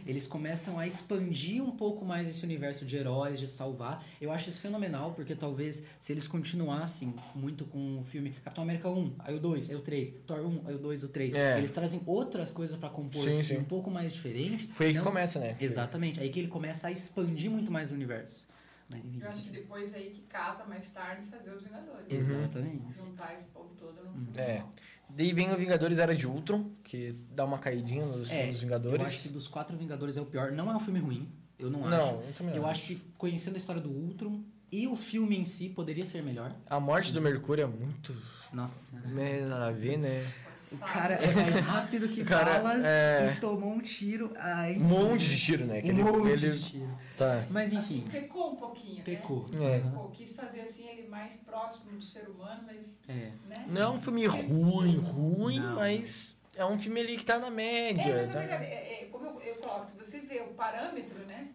S2: eles começam a expandir um pouco mais esse universo de heróis, de salvar. Eu acho isso fenomenal, porque talvez se eles continuassem muito com o filme Capitão América 1, aí o 2, aí o 3, Thor 1, aí o 2, o 3,
S3: É.
S2: eles trazem outras coisas pra compor
S3: Sim,
S2: um
S3: sim.
S2: um pouco mais diferente.
S3: Foi aí que
S2: Não-
S3: começa, né?
S2: Exatamente, aí que ele começa a expandir muito mais o universo. Mas enfim.
S1: Eu acho que depois aí que casa mais tarde fazer os Vingadores.
S2: Exatamente.
S1: Juntar esse povo todo no filme
S3: É.
S1: só.
S3: Daí vem o Vingadores Era de Ultron, que dá uma caidinha nos
S2: É,
S3: filmes dos
S2: Eu
S3: Vingadores.
S2: acho que dos quatro Vingadores é o pior. Não é um filme ruim, eu não, acho.
S3: Não, eu também
S2: Eu
S3: não
S2: acho que conhecendo a história do Ultron e o filme em si poderia ser melhor.
S3: A morte do Mercúrio é muito.
S2: Nossa,
S3: Né, nada a ver, né?
S2: O cara é mais rápido que
S3: O cara
S2: balas
S3: é-
S2: e tomou um tiro. Ah,
S3: Um monte de tiro, né? Que
S2: um
S3: ele,
S2: monte
S3: ele-
S2: de tiro.
S3: Tá.
S2: Mas
S1: Assim,
S2: enfim,
S1: pecou um pouquinho,
S2: pecou.
S3: É.
S1: né? Pecou, quis fazer assim ele mais próximo do ser humano, mas,
S2: É.
S1: né?
S3: Não é um filme ruim, ruim,
S2: Não.
S3: mas é um filme ali que tá na média.
S1: É, mas
S3: tá?
S1: é verdade, é, é, como eu, eu coloco, se você vê o parâmetro, né?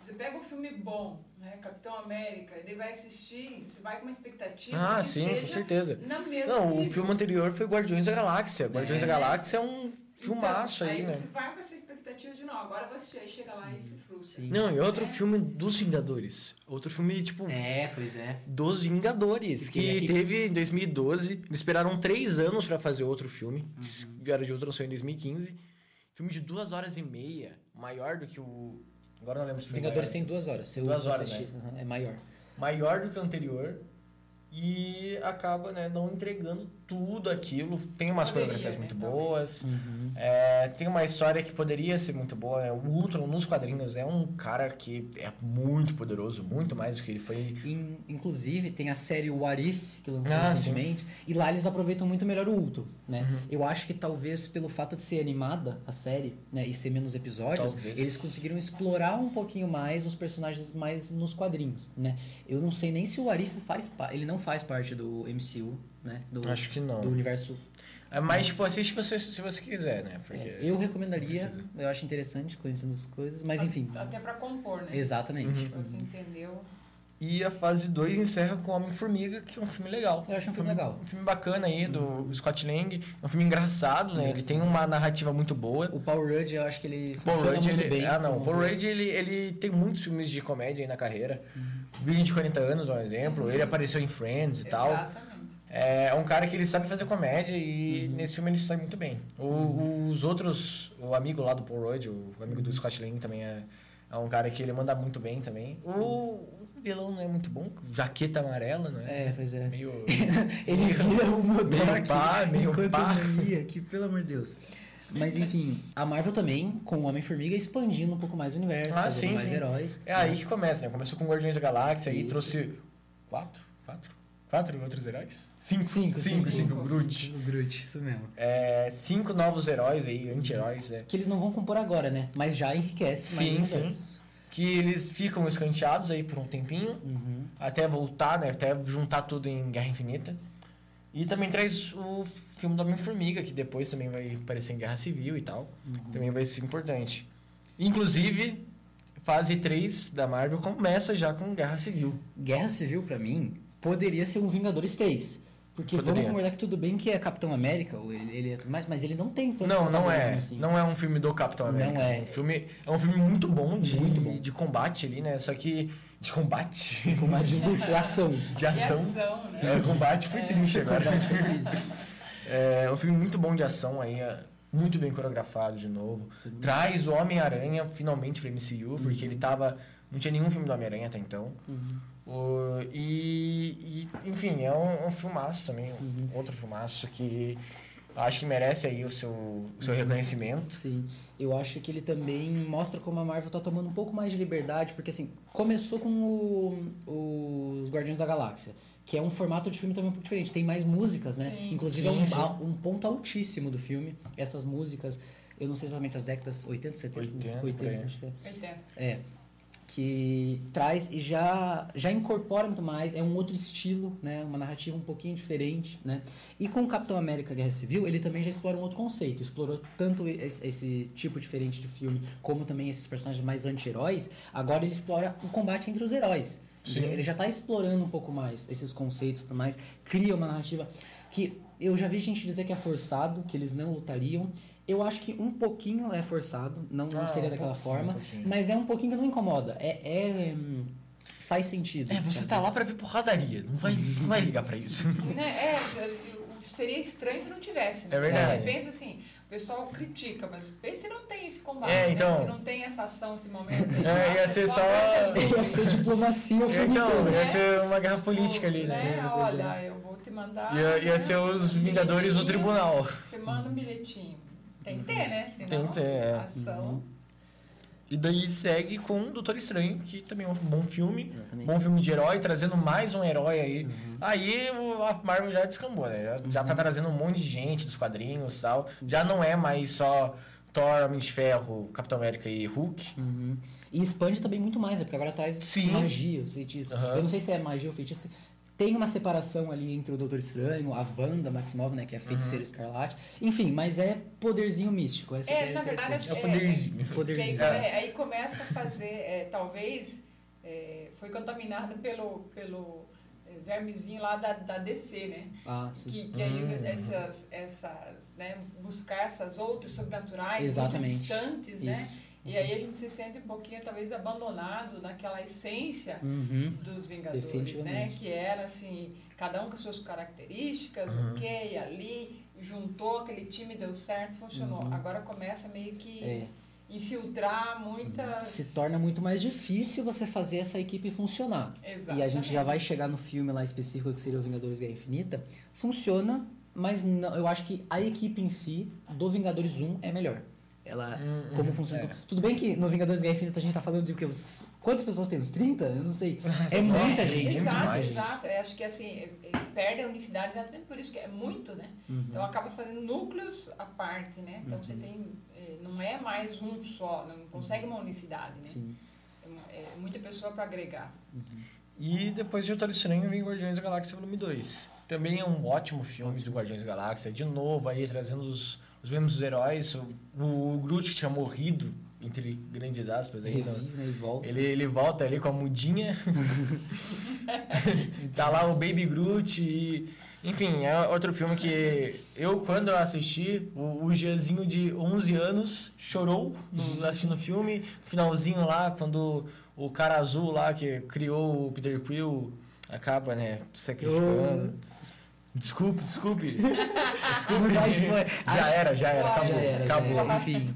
S1: Você pega um filme bom, né? Capitão América, e daí vai assistir, você vai com uma expectativa
S3: Ah,
S1: que
S3: sim, com certeza.
S1: na mesma
S3: Não, o filme anterior foi Guardiões da Galáxia. Guardiões
S1: É.
S3: da Galáxia é um filmaço
S1: então,
S3: aí, né?
S1: você vai com essa expectativa de não, agora eu vou assistir, aí chega lá e se frustra.
S2: Sim.
S3: Não, e outro
S1: É.
S3: filme dos Vingadores. Outro filme, tipo,
S2: É, pois é.
S3: dos Vingadores,
S2: Porque
S3: que
S2: aqui-
S3: teve em 2012. Eles esperaram três anos pra fazer outro filme.
S2: Uhum.
S3: que Vieram de outro saiu em 2015. Filme de duas horas e meia, maior do que o. Agora não lembro se foi
S2: Vingadores
S3: maior.
S2: tem duas horas. Se eu
S3: Duas horas,
S2: assistir, aham, É maior.
S3: maior do que o anterior e acaba né, não entregando tudo aquilo. Tem umas
S1: Poderia,
S3: coreografias
S1: né,
S3: muito
S1: talvez.
S3: boas.
S2: Uhum.
S3: É, tem uma história que poderia ser muito boa. É, O Ultron nos quadrinhos é um cara que é muito poderoso, muito mais do que ele foi.
S2: In- inclusive, tem a série What If, que lançou
S3: Ah,
S2: recentemente, e lá eles aproveitam muito melhor o Ultron, né?
S3: Uhum.
S2: Eu acho que talvez pelo fato de ser animada a série, né, e ser menos episódios,
S3: Talvez.
S2: eles conseguiram explorar um pouquinho mais os personagens mais nos quadrinhos, né? Eu não sei nem se o What If faz pa- ele não faz parte do MCU, né? Do,
S3: Acho que não.
S2: do universo.
S3: É mais tipo, assiste se você, se você quiser, né? Porque.
S2: É, eu recomendaria, eu acho interessante conhecendo as coisas, mas enfim.
S1: Até pra compor, né?
S2: Exatamente.
S1: Pra você entendeu.
S3: E a fase 2 encerra com Homem-Formiga, que é um filme legal.
S2: Eu acho um filme legal.
S3: Um filme bacana aí, do Scott Lang. É um filme engraçado, né? Ele
S2: Engraçado.
S3: tem uma narrativa muito boa.
S2: O Paul Rudd, eu acho que ele
S3: Paul
S2: funciona
S3: Rudd,
S2: muito
S3: ele...
S2: bem.
S3: Ah, não. O Paul Rudd, ele, ele tem muitos filmes de comédia aí na carreira.
S2: Uhum.
S3: Billy de 40 anos, um exemplo. Ele apareceu em Friends e tal.
S1: Exatamente.
S3: É um cara que ele sabe fazer comédia e
S2: Uhum.
S3: nesse filme ele sai muito bem. O- Os outros, o amigo lá do Paul Rudd, o amigo
S2: Uhum.
S3: do Scott Lang também é, é um cara que ele manda muito bem também. O vilão não é muito bom, jaqueta amarela, né?
S2: É, pois é.
S3: Meio...
S2: Ele vira o
S3: meio
S2: Modok
S3: pá, meio
S2: enquanto
S3: pá.
S2: aqui, pelo amor de Deus. Mas enfim, a Marvel também, com o Homem-Formiga, expandindo um pouco mais o universo,
S3: Ah, sim,
S2: mais
S3: sim.
S2: heróis.
S3: É aí que começa, né? Começou com Guardiões da Galáxia e
S2: Isso.
S3: trouxe quatro? Quatro? Quatro outros heróis? Cinco.
S2: Cinco,
S3: cinco, cinco,
S1: cinco,
S3: Groot.
S2: Cinco, Groot, isso mesmo.
S3: É, cinco novos heróis aí, anti-heróis, né?
S2: Que eles não vão compor agora, né? Mas já enriquece mais
S3: Sim,
S2: o
S3: sim. Que eles ficam escanteados aí por um tempinho.
S2: Uhum.
S3: até voltar, né? Até juntar tudo em Guerra Infinita. E também traz o filme do Homem-Formiga, que depois também vai aparecer em Guerra Civil e tal. Também vai ser importante. Inclusive, fase 3 da Marvel começa já com Guerra Civil.
S2: Guerra Civil, pra mim, poderia ser um Vingadores 3. Porque
S3: Poderia.
S2: vamos concordar que tudo bem que é Capitão América, ou ele, ele é tudo mais, mas ele não tem tanto
S3: Não, não é.
S2: assim.
S3: Não é um filme do Capitão
S2: Não
S3: América.
S2: é.
S3: Um filme, é um filme muito bom de,
S2: Muito bom.
S3: de combate ali, né? Só que. De combate?
S2: Uma de ação.
S3: De ação.
S1: E ação, né?
S3: É, combate foi
S1: É.
S3: triste agora.
S2: Isso.
S3: É um filme muito bom de ação aí, é muito bem coreografado de novo. Traz o Homem-Aranha finalmente pra MCU, porque ele tava. Não tinha nenhum filme do Homem-Aranha até então.
S2: Uhum.
S3: O- e, e, enfim, é um, um filmaço também.
S2: Uhum.
S3: Outro filmaço que acho que merece aí o seu, o seu reconhecimento.
S2: Sim, eu acho que ele também mostra como a Marvel tá tomando um pouco mais de liberdade, porque assim, começou com o- os Guardiões da Galáxia, que é um formato de filme também um pouco diferente, tem mais músicas, né?
S1: Sim.
S2: Inclusive
S3: Sim,
S2: é um,
S3: sim.
S2: um ponto altíssimo do filme, essas músicas, eu não sei exatamente as décadas 80, 70,
S3: 80, por aí.
S2: acho que é.
S1: 80.
S2: É. Que traz e já, já incorpora muito mais, é um outro estilo, né? Uma narrativa um pouquinho diferente, né? E com o Capitão América Guerra Civil, ele também já explora um outro conceito. Explorou tanto esse, esse tipo diferente de filme, como também esses personagens mais anti-heróis. Agora ele explora o combate entre os heróis.
S3: Sim.
S2: Ele já tá explorando um pouco mais esses conceitos e tudo mais, cria uma narrativa que eu já vi gente dizer que é forçado, que eles não lutariam. Eu acho que um pouquinho é forçado, não, não
S3: Ah,
S2: seria
S3: um
S2: daquela forma,
S3: um
S2: mas é um pouquinho que não incomoda. É, é, faz sentido.
S3: É, você tá lá pra ver porradaria. Não vai, você não vai ligar pra isso.
S1: Né? É, seria estranho se não tivesse. Né?
S3: É verdade.
S1: Você pensa assim, o pessoal critica, mas pensa se não tem esse combate,
S3: É, então-
S1: né? se não tem essa ação, esse momento. aí.
S3: É, ia ser só-
S2: Ia ser diplomacia o filme
S3: Então,
S2: todo.
S3: ia
S1: né?
S3: ser uma guerra política ali, né?
S1: né? Olha, eu vou te mandar.
S3: Ia, ia ser os Vingadores no
S1: bilhetinho,
S3: tribunal.
S1: Você manda um bilhetinho. Tem que ter, né? Senão,
S3: Tem que ter, é.
S1: ação.
S3: E daí segue com Doutor Estranho, que também é um bom filme.
S2: Exatamente.
S3: Bom filme de herói, trazendo mais um herói aí. Aí o- a Marvel já descambou, né? Já, já tá trazendo um monte de gente dos quadrinhos e tal. Já não é mais só Thor, Homem de Ferro, Capitão América e Hulk.
S2: Uhum. E expande também muito mais, né? Porque agora traz
S3: Sim.
S2: magia, os feitiços.
S3: Aham.
S2: Eu não sei se é magia ou feitiço. Tem uma separação ali entre o Doutor Estranho, a Wanda Maximov, né? Que é a feiticeira escarlate. Enfim, mas é poderzinho místico. Essa
S1: É,
S2: é,
S1: na verdade,
S2: interessante.
S3: É o poderzinho.
S1: Que aí,
S2: Poderzinho.
S1: come- aí começa a fazer, é, talvez, é, foi contaminada pelo, pelo é, vermezinho lá da, da DC, né?
S2: Ah, sim.
S1: Que, que aí
S3: Hum.
S1: essas, essas, né, buscar essas outras sobrenaturais
S2: Exatamente.
S1: muito distantes, né? E aí a gente se sente um pouquinho, talvez, abandonado naquela essência
S2: Uhum.
S1: dos Vingadores, né? Que era assim, cada um com suas características,
S3: Uhum.
S1: ok, ali, juntou aquele time, deu certo, funcionou. Agora começa meio que
S2: Uhum. É.
S1: infiltrar muitas.
S2: Se torna muito mais difícil você fazer essa equipe funcionar. E a gente já vai chegar no filme lá específico que seria o Vingadores Guerra Infinita. Funciona, mas não, eu acho que a equipe em si do Vingadores 1 é melhor. Ela,
S3: Hum,
S2: como
S3: hum,
S2: funciona.
S3: é.
S2: Tudo bem que no Vingadores Guerra Infinita a gente tá falando de o quê? Os- Quantas pessoas tem? Uns 30? Eu não sei. É
S3: Sim,
S2: muita
S3: é,
S2: gente.
S3: muito
S1: Exato,
S3: mais.
S1: exato. Eu acho que assim, ele perde a unicidade exatamente por isso, que é muito, né?
S2: Uhum.
S1: Então acaba fazendo núcleos à parte, né? Então você tem. Não é mais um só, não consegue uma unicidade, né?
S2: Sim.
S1: É muita pessoa para agregar.
S3: E depois de Doutor Estranho vem Guardiões da Galáxia Volume 2. Também é um ótimo filme do Guardiões da Galáxia. De novo, aí trazendo os, os mesmos heróis. O, o Groot que tinha morrido, entre grandes aspas, aí, então,
S2: né? Volta.
S3: ele, ele volta ali com a mudinha. tá lá o Baby Groot e... Enfim, é outro filme que eu, quando eu assisti, o, o Gianzinho de 11 anos chorou no, assistindo o filme. Finalzinho lá, quando o cara azul lá que criou o Peter Quill acaba, né, sacrificando. Desculpe, desculpe. desculpe. Já era, já era, acabou.
S2: Já era, já
S3: acabou.
S2: era. Enfim.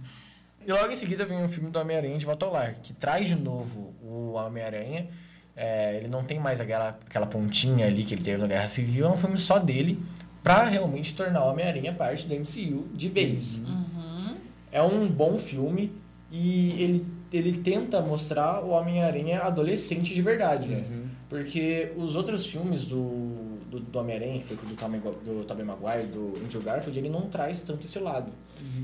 S3: E logo em seguida vem o filme do Homem-Aranha de Volta ao Lar, que traz de novo o Homem-Aranha. É, ele não tem mais aquela, aquela pontinha ali que ele teve na Guerra Civil, é um filme só dele, pra realmente tornar o Homem-Aranha parte do MCU de vez. É um bom filme e ele, ele tenta mostrar o Homem-Aranha adolescente de verdade, né? Porque os outros filmes do, do, do Homem-Aranha, que foi do Tobey do Tobey Maguire, do Andrew Garfield, ele não traz tanto esse lado.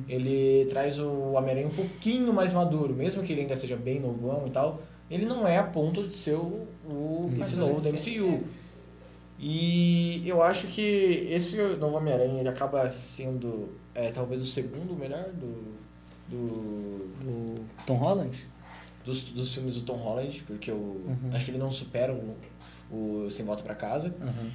S3: Ele traz o Homem-Aranha um pouquinho mais maduro, mesmo que ele ainda seja bem novão e tal, ele não é a ponto de ser o, o esse novo da MCU. E eu acho que esse novo Homem-Aranha ele acaba sendo é, talvez o segundo melhor do, do,
S2: O Tom Holland?
S3: dos, dos filmes do Tom Holland, porque eu
S2: Uhum.
S3: acho que ele não supera o, o Sem Volta pra Casa.
S2: Aham.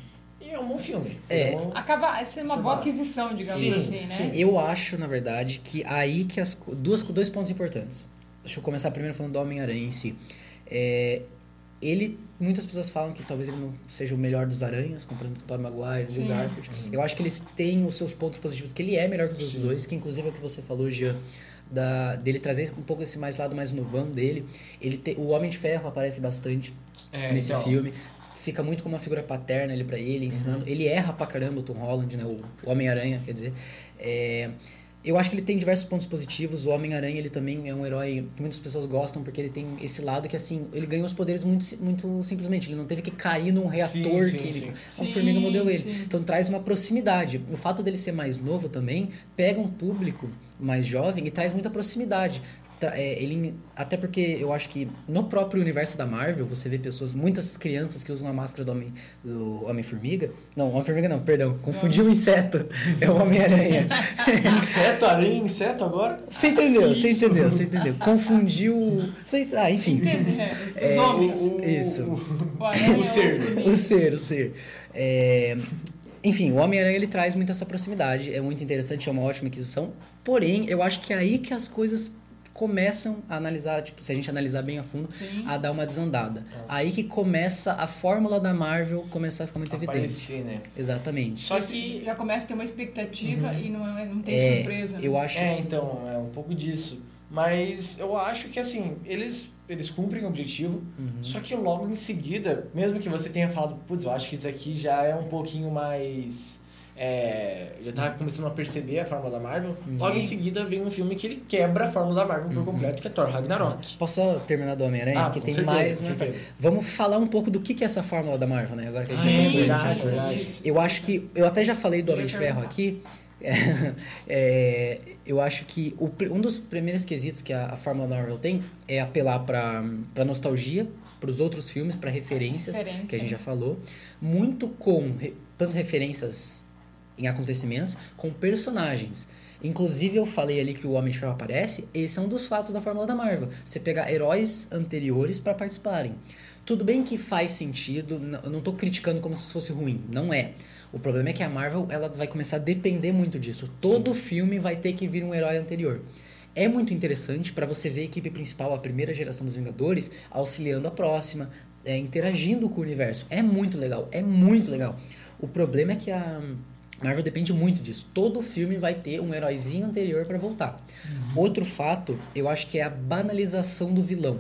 S3: E é um bom filme.
S2: É.
S3: um-
S1: Acaba sendo uma boa aquisição, digamos
S3: Sim,
S1: assim, né?
S3: sim.
S2: Eu acho, na verdade, que aí que as duas dois pontos importantes. Deixa eu começar primeiro falando do Homem-Aranha em si. É, ele, muitas pessoas falam que talvez ele não seja o melhor dos aranhas, comparando com o Tobey Maguire,
S1: Sim.
S2: o Garfield. Eu acho que eles têm os seus pontos positivos, que ele é melhor que os outros
S3: Sim.
S2: dois, que inclusive é o que você falou, Jean, da, dele trazer um pouco esse mais lado mais novão dele. Ele te- o Homem de Ferro aparece bastante
S3: É,
S2: nesse
S3: então,
S2: filme. Fica muito como uma figura paterna ele para ele, ensinando. Ele erra pra caramba o Tom Holland, né? O, o Homem-Aranha, quer dizer. É, eu acho que ele tem diversos pontos positivos. O Homem-Aranha, ele também é um herói que muitas pessoas gostam, porque ele tem esse lado que, assim, ele ganhou os poderes muito, muito simplesmente. Ele não teve que cair num reator
S3: sim,
S2: químico.
S3: sim.
S2: A
S1: Sim,
S2: formiga mordeu ele.
S1: sim.
S2: Então traz uma proximidade. O fato dele ser mais novo também pega um público mais jovem e traz muita proximidade. Tra- é, ele até porque eu acho que no próprio universo da Marvel você vê pessoas muitas crianças que usam a máscara do homem do homem formiga não homem formiga não perdão confundi o inseto é o homem aranha
S3: Inseto, aranha, inseto agora?
S2: você entendeu
S3: Que
S2: você entendeu você entendeu confundiu você, ah enfim?
S1: É, Os homens.
S3: O- o-
S2: Isso.
S3: o-
S1: O aranha
S3: o ser.
S2: o ser o ser É, enfim o homem aranha ele traz muito essa proximidade é muito interessante é uma ótima aquisição porém eu acho que é aí que as coisas começam a analisar tipo se a gente analisar bem a fundo
S1: Sim.
S2: a dar uma desandada. Aí que começa a fórmula da Marvel começar a ficar muito evidente.
S3: Aparecer, né?
S2: Exatamente.
S3: Só que
S1: já começa a ter uma expectativa e não, é- não tem
S2: É,
S1: surpresa. né?
S2: Eu acho
S3: É,
S2: que
S3: então, é um pouco disso. Mas eu acho que assim, eles, eles cumprem o objetivo,
S2: Uhum.
S3: só que logo em seguida, mesmo que você tenha falado, putz, eu acho que isso aqui já é um pouquinho mais. É, já tá começando a perceber a fórmula da Marvel.
S2: Uhum.
S3: Logo em
S1: Sim.
S3: seguida vem um filme que ele quebra a fórmula da Marvel por
S2: Uhum.
S3: completo, que é Thor Ragnarok.
S2: Posso só terminar do Homem-Aranha? que
S3: com
S2: tem
S3: certeza,
S2: mais. né? Vamos falar um pouco do que que é essa fórmula da Marvel, né? Agora que a gente
S3: Ah,
S2: já
S3: é verdade,
S2: disso.
S3: verdade.
S2: Eu acho que. Eu até já falei do Homem de Ferro aqui. É, eu acho que o um dos primeiros quesitos que a, a fórmula da Marvel tem é apelar pra, pra nostalgia, pros outros filmes, pra referências,
S1: Referência,
S2: que a gente já falou. Muito com re- tanto referências em acontecimentos, com personagens. Inclusive, eu falei ali que o Homem de Ferro aparece, esse é um dos fatos da fórmula da Marvel. Você pegar heróis anteriores pra participarem. Tudo bem que faz sentido, eu não tô criticando como se fosse ruim, não é. O problema é que a Marvel ela vai começar a depender muito disso. Todo filme vai ter que vir um herói anterior. É muito interessante pra você ver a equipe principal, a primeira geração dos Vingadores, auxiliando a próxima, é, interagindo com o universo. É muito legal, é muito legal. O problema é que a Marvel depende muito disso. Todo filme vai ter um heróizinho anterior pra voltar. Outro fato, eu acho que é a banalização do vilão.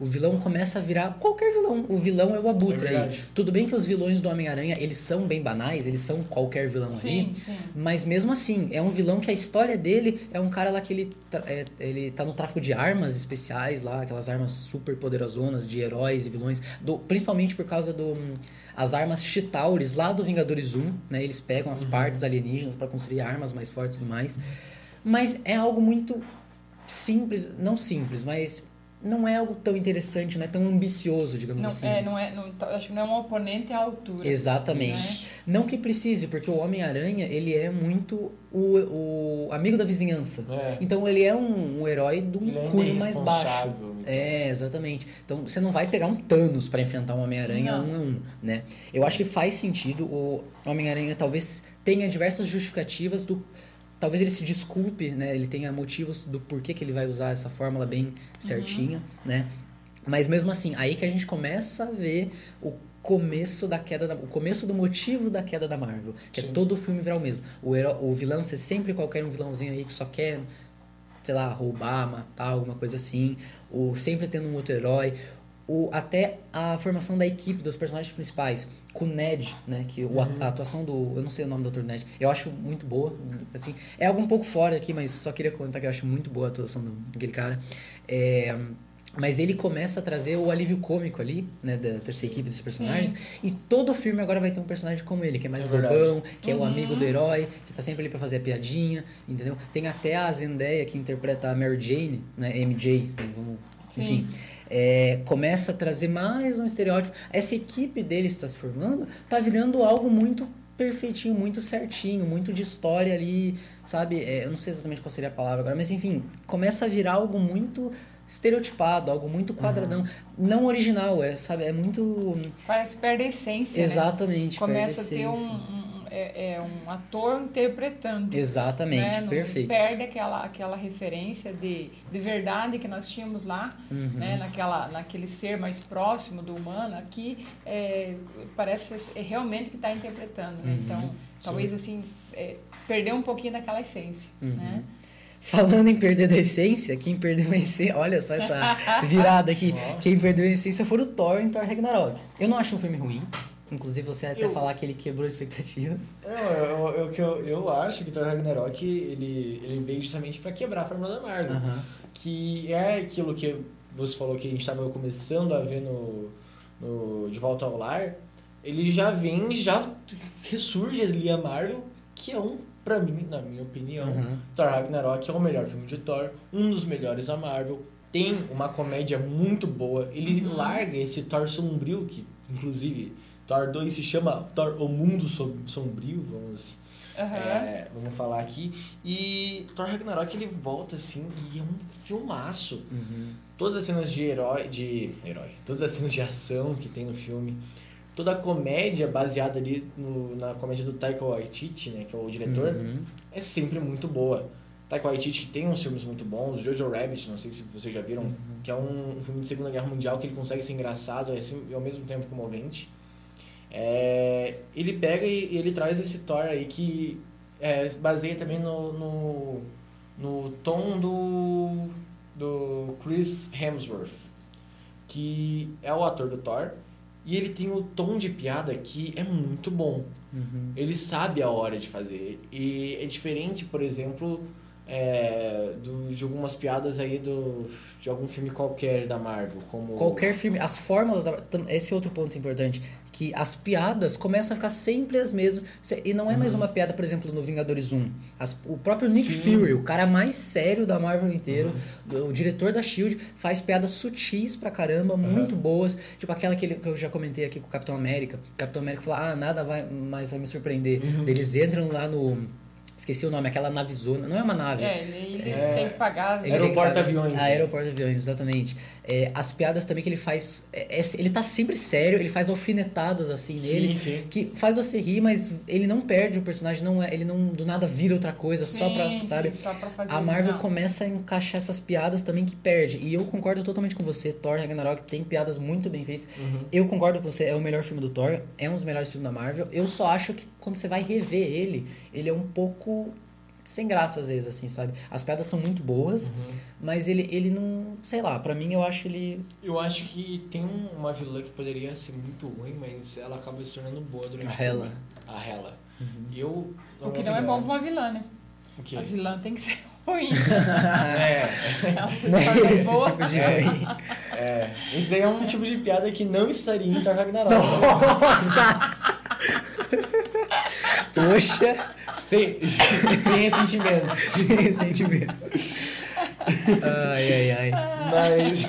S2: O vilão começa a virar qualquer vilão. O vilão é o Abutre
S3: É
S2: aí. Tudo bem que os vilões do Homem-Aranha, eles são bem banais, eles são qualquer vilão
S1: Sim,
S2: ali.
S1: sim.
S2: Mas mesmo assim, é um vilão que a história dele é um cara lá que ele, é, ele tá no tráfico de armas especiais lá, aquelas armas super poderosonas de heróis e vilões, do, principalmente por causa do as armas Chitauris lá do Vingadores 1, né? Eles pegam as partes alienígenas para construir armas mais fortes e mais. Mas é algo muito simples, não simples, mas não é algo tão interessante, não é tão ambicioso, digamos
S1: Não,
S2: assim.
S1: é, não é, não, acho que não é um oponente à altura.
S2: Exatamente.
S1: Né?
S2: Não que precise, porque o Homem-Aranha, ele é muito o, o amigo da vizinhança.
S3: É.
S2: Então ele é um, um herói de um
S3: é
S2: cunho mais baixo.
S3: então.
S2: É, exatamente. Então você não vai pegar um Thanos para enfrentar um Homem-Aranha
S1: Não.
S2: um a um, né? Eu acho que faz sentido. O Homem-Aranha talvez tenha diversas justificativas do. Talvez ele se desculpe, né? Ele tenha motivos do porquê que ele vai usar essa fórmula bem certinha, né? Mas mesmo assim, aí que a gente começa a ver o começo da queda da, o começo do motivo da queda da Marvel, que
S3: Sim.
S2: é todo o filme virar o mesmo. O, heró- o vilão ser sempre qualquer um vilãozinho aí que só quer sei lá, roubar, matar, alguma coisa assim, ou sempre tendo um outro herói, o, até a formação da equipe dos personagens principais, com o Ned, né, que o, a, a atuação do, eu não sei o nome do ator Ned, eu acho muito boa, assim, é algo um pouco fora aqui, mas só queria comentar que eu acho muito boa a atuação do- daquele cara, é, mas ele começa a trazer o alívio cômico ali, né, da, dessa equipe desses personagens, e todo filme agora vai ter um personagem como ele, que é mais
S3: É
S2: bobão, que é o
S1: Uhum.
S2: amigo do herói, que tá sempre ali pra fazer a piadinha, entendeu? Tem até a Zendaya que interpreta a Mary Jane, né, MJ, né, vamos,
S1: Sim.
S2: É, começa a trazer mais um estereótipo. Essa equipe deles está se formando, tá virando algo muito perfeitinho, muito certinho, muito de história ali, sabe? É, eu não sei exatamente qual seria a palavra agora, mas enfim, começa a virar algo muito estereotipado, algo muito quadradão, não original, é, sabe? É muito
S1: Parece que perde a essência. né?
S2: exatamente,
S1: Começa a ter um, um- é, é um ator interpretando.
S2: Exatamente,
S1: né? Não
S2: perfeito.
S1: Perde aquela, aquela referência de, de verdade que nós tínhamos lá,
S2: Uhum.
S1: né? Naquela, naquele ser mais próximo do humano. Aqui é, parece é realmente que está interpretando. Né?
S2: Uhum.
S1: Então, talvez assim, é, perder um pouquinho daquela essência.
S2: Uhum.
S1: Né?
S2: Falando em perder da essência, quem perdeu a essência, olha só essa virada aqui. Quem perdeu a essência foi o Thor em Thor Ragnarok. Eu não acho um filme ruim. Inclusive, você até
S3: Eu-
S2: falar que ele quebrou expectativas.
S3: Não, eu, eu, eu, que eu, eu acho que Thor Ragnarok ele, ele veio justamente pra quebrar a fórmula da Marvel.
S2: Aham.
S3: Que é aquilo que você falou que a gente estava começando a ver no, no De Volta ao Lar. Ele já vem, já ressurge ali a Marvel, que é um pra mim, na minha opinião,
S2: Uhum.
S3: Thor Ragnarok é o melhor filme de Thor, um dos melhores da Marvel. Tem uma comédia muito boa. Ele
S1: Uhum.
S3: larga esse Thor sombrio, que inclusive Thor 2 se chama Thor O Mundo Som- Sombrio, vamos,
S1: Aham.
S3: é, vamos falar aqui. E Thor Ragnarok ele volta assim e é um filmaço.
S2: Uhum.
S3: Todas as cenas de herói, de herói, todas as cenas de ação que tem no filme, toda a comédia baseada ali no- na comédia do Taika Waititi, né, que é o diretor,
S2: Uhum.
S3: é sempre muito boa. Taika Waititi que tem uns filmes muito bons, Jojo Rabbit, não sei se vocês já viram, que é um, um filme de Segunda Guerra Mundial que ele consegue ser engraçado e assim, e ao mesmo tempo comovente. É, ele pega e, ele traz esse Thor aí que é, se baseia também no, no, no tom do, do Chris Hemsworth, que é o ator do Thor, e ele tem o tom de piada que é muito bom.
S2: Uhum.
S3: Ele sabe a hora de fazer. E é diferente, por exemplo, é, do, de algumas piadas aí do, de algum filme qualquer da Marvel. Como
S2: Qualquer filme, as fórmulas, da, esse é outro ponto importante, que as piadas começam a ficar sempre as mesmas, e não é mais uma piada, por exemplo, no Vingadores 1. As- o próprio Nick
S3: Sim.
S2: Fury, o cara mais sério da Marvel inteiro, o diretor da SHIELD, faz piadas sutis pra caramba, muito boas, tipo aquela que, ele- que eu já comentei aqui com o Capitão América. O Capitão América fala, ah, nada vai, mais vai me surpreender. Eles entram lá no... Esqueci o nome, aquela navezona, não é uma nave.
S1: É, ele, ele
S3: É.
S1: tem que pagar.
S2: Ele
S3: Aeroporto
S2: tem que fazer-
S3: aviões,
S2: Ah,
S3: é.
S2: aeroporto aviões, exatamente. É, as piadas também que ele faz. é- é- ele tá sempre sério, ele faz alfinetadas assim neles.
S3: Sim, sim.
S2: Que faz você rir, mas ele não perde o personagem, não é, ele não do nada vira outra coisa, só pra,
S1: Sim,
S2: sabe?
S1: sim, só pra fazer
S2: A Marvel
S1: não.
S2: começa a encaixar essas piadas também que perde. E eu concordo totalmente com você. Thor Ragnarok tem piadas muito bem feitas.
S3: Uhum.
S2: Eu concordo com você, é o melhor filme do Thor, é um dos melhores filmes da Marvel. Eu só acho que quando você vai rever ele, ele é um pouco sem graça às vezes, assim, sabe? As piadas são muito boas,
S3: Uhum.
S2: mas ele, ele não. Sei lá, pra mim eu acho ele.
S3: Eu acho que tem um- uma vilã que poderia ser muito ruim, mas ela acaba se tornando boa durante
S2: A. Hela.
S3: A Hela. Eu.
S1: O que não é bom pra uma vilã, né?
S3: O quê?
S1: A vilã tem que ser ruim.
S3: É,
S1: Ela que
S2: Né? Esse
S1: boa.
S2: tipo de.
S3: é. Esse daí é um tipo de piada que não estaria em Thor Ragnarok.
S2: Nossa! Poxa!
S3: Sem, sem ressentimentos.
S2: Sem sentimentos. Ai, ai, ai.
S3: Mas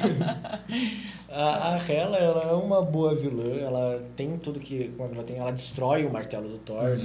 S3: a, a Hela, ela é uma boa vilã, ela tem tudo que como ela tem, ela destrói o martelo do Thor.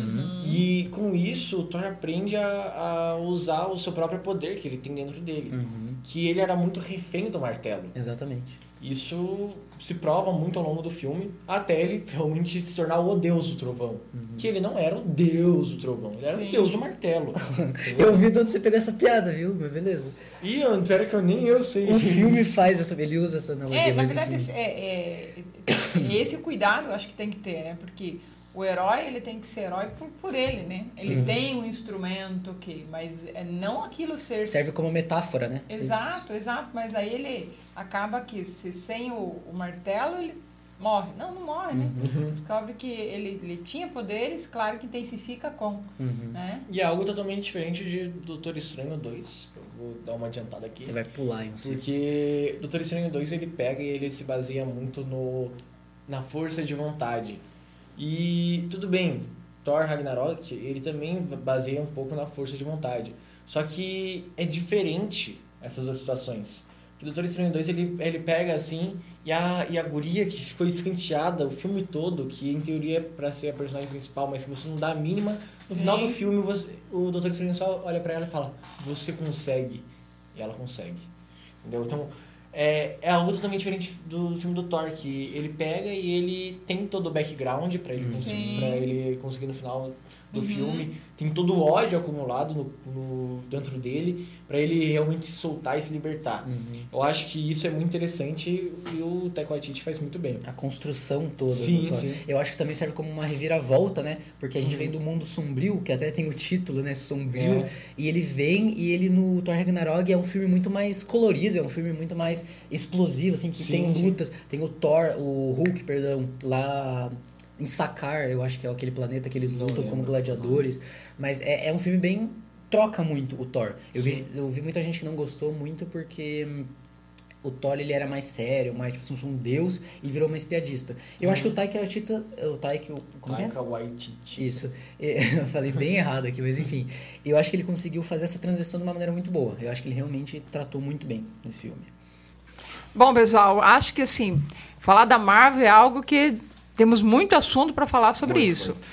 S3: E com isso, o Thor aprende a, a usar o seu próprio poder que ele tem dentro dele.
S2: Uhum,
S3: Que ele era muito refém do martelo.
S2: Exatamente.
S3: Isso se prova muito ao longo do filme, até ele realmente se tornar o deus do trovão. Que ele não era o deus do trovão, ele era
S1: Sim.
S3: o deus do martelo.
S2: Eu vi de onde você pegou essa piada, viu? Mas beleza.
S3: E eu, pera que eu nem eu sei.
S2: O filme faz essa. Ele usa essa analogia.
S1: É, na
S2: mas
S1: verdade,
S2: enfim.
S1: esse- é, é, esse cuidado eu acho que tem que ter, né? Porque o herói, ele tem que ser herói por, por ele, né? Ele
S2: Uhum.
S1: tem um instrumento que, mas é não aquilo ser
S2: Serve como metáfora, né?
S1: Exato, exato, mas aí ele acaba que se sem o, o martelo ele morre. Não, não morre, né?
S3: Uhum.
S1: Descobre que ele, ele tinha poderes, claro que intensifica com,
S2: Uhum.
S1: né?
S3: E é algo totalmente diferente de Doutor Estranho 2, que eu vou dar uma adiantada aqui.
S2: Ele vai pular em um círculo.
S3: Porque Doutor Estranho 2 ele pega e ele se baseia muito no na força de vontade. E tudo bem, Thor Ragnarok, ele também baseia um pouco na força de vontade. Só que é diferente essas duas situações. O Doutor Estranho 2 ele, ele pega assim e a, e a guria que ficou escanteada o filme todo, que em teoria é pra ser a personagem principal, mas que você não dá a mínima, no
S1: Sim.
S3: final do filme você, o Doutor Estranho só olha pra ela e fala: Você consegue. E ela consegue. Entendeu? Então, é, é algo totalmente diferente do filme do Thor, que ele pega e ele tem todo o background pra ele, conseguir,
S1: Sim.
S3: pra ele conseguir no final do
S1: Uhum.
S3: filme. Tem todo o ódio acumulado no, no- dentro dele pra ele realmente soltar e se libertar.
S2: Uhum.
S3: Eu acho que isso é muito interessante e o Taika Waititi faz muito bem.
S2: A construção toda.
S3: Sim, sim.
S2: Eu acho que também serve como uma reviravolta, né? Porque a gente
S3: Uhum.
S2: vem do mundo sombrio, que até tem o título, né? Sombrio.
S3: É.
S2: E ele vem e ele no Thor Ragnarok é um filme muito mais colorido, é um filme muito mais explosivo, assim, que
S3: Sim,
S2: tem
S3: sim.
S2: lutas. Tem o Thor, o Hulk, perdão, lá em Sakar, eu acho que é aquele planeta que eles lutam como gladiadores. Mas é, é um filme bem. troca muito o Thor. Eu vi, eu vi muita gente que não gostou muito porque. hum, o Thor ele era mais sério, mais tipo assim, um deus e virou uma espiadista. Eu acho que o Taika Waititi, o Taika, como é?
S3: Taika Waititi.
S2: Isso. Eu falei bem errado aqui, mas enfim. Eu acho que ele conseguiu fazer essa transição de uma maneira muito boa. Eu acho que ele realmente tratou muito bem nesse filme.
S1: Bom, pessoal, acho que assim, falar da Marvel é algo que temos muito assunto para falar sobre
S3: Muito,
S1: isso.
S3: muito.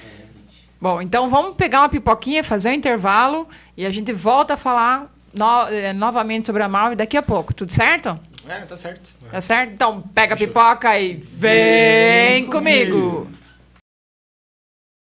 S1: Bom, então vamos pegar uma pipoquinha, fazer um intervalo e a gente volta a falar no- eh, novamente sobre a Marvel daqui a pouco. Tudo certo?
S3: É, tá certo.
S1: Tá certo? Então pega a pipoca e vem comigo.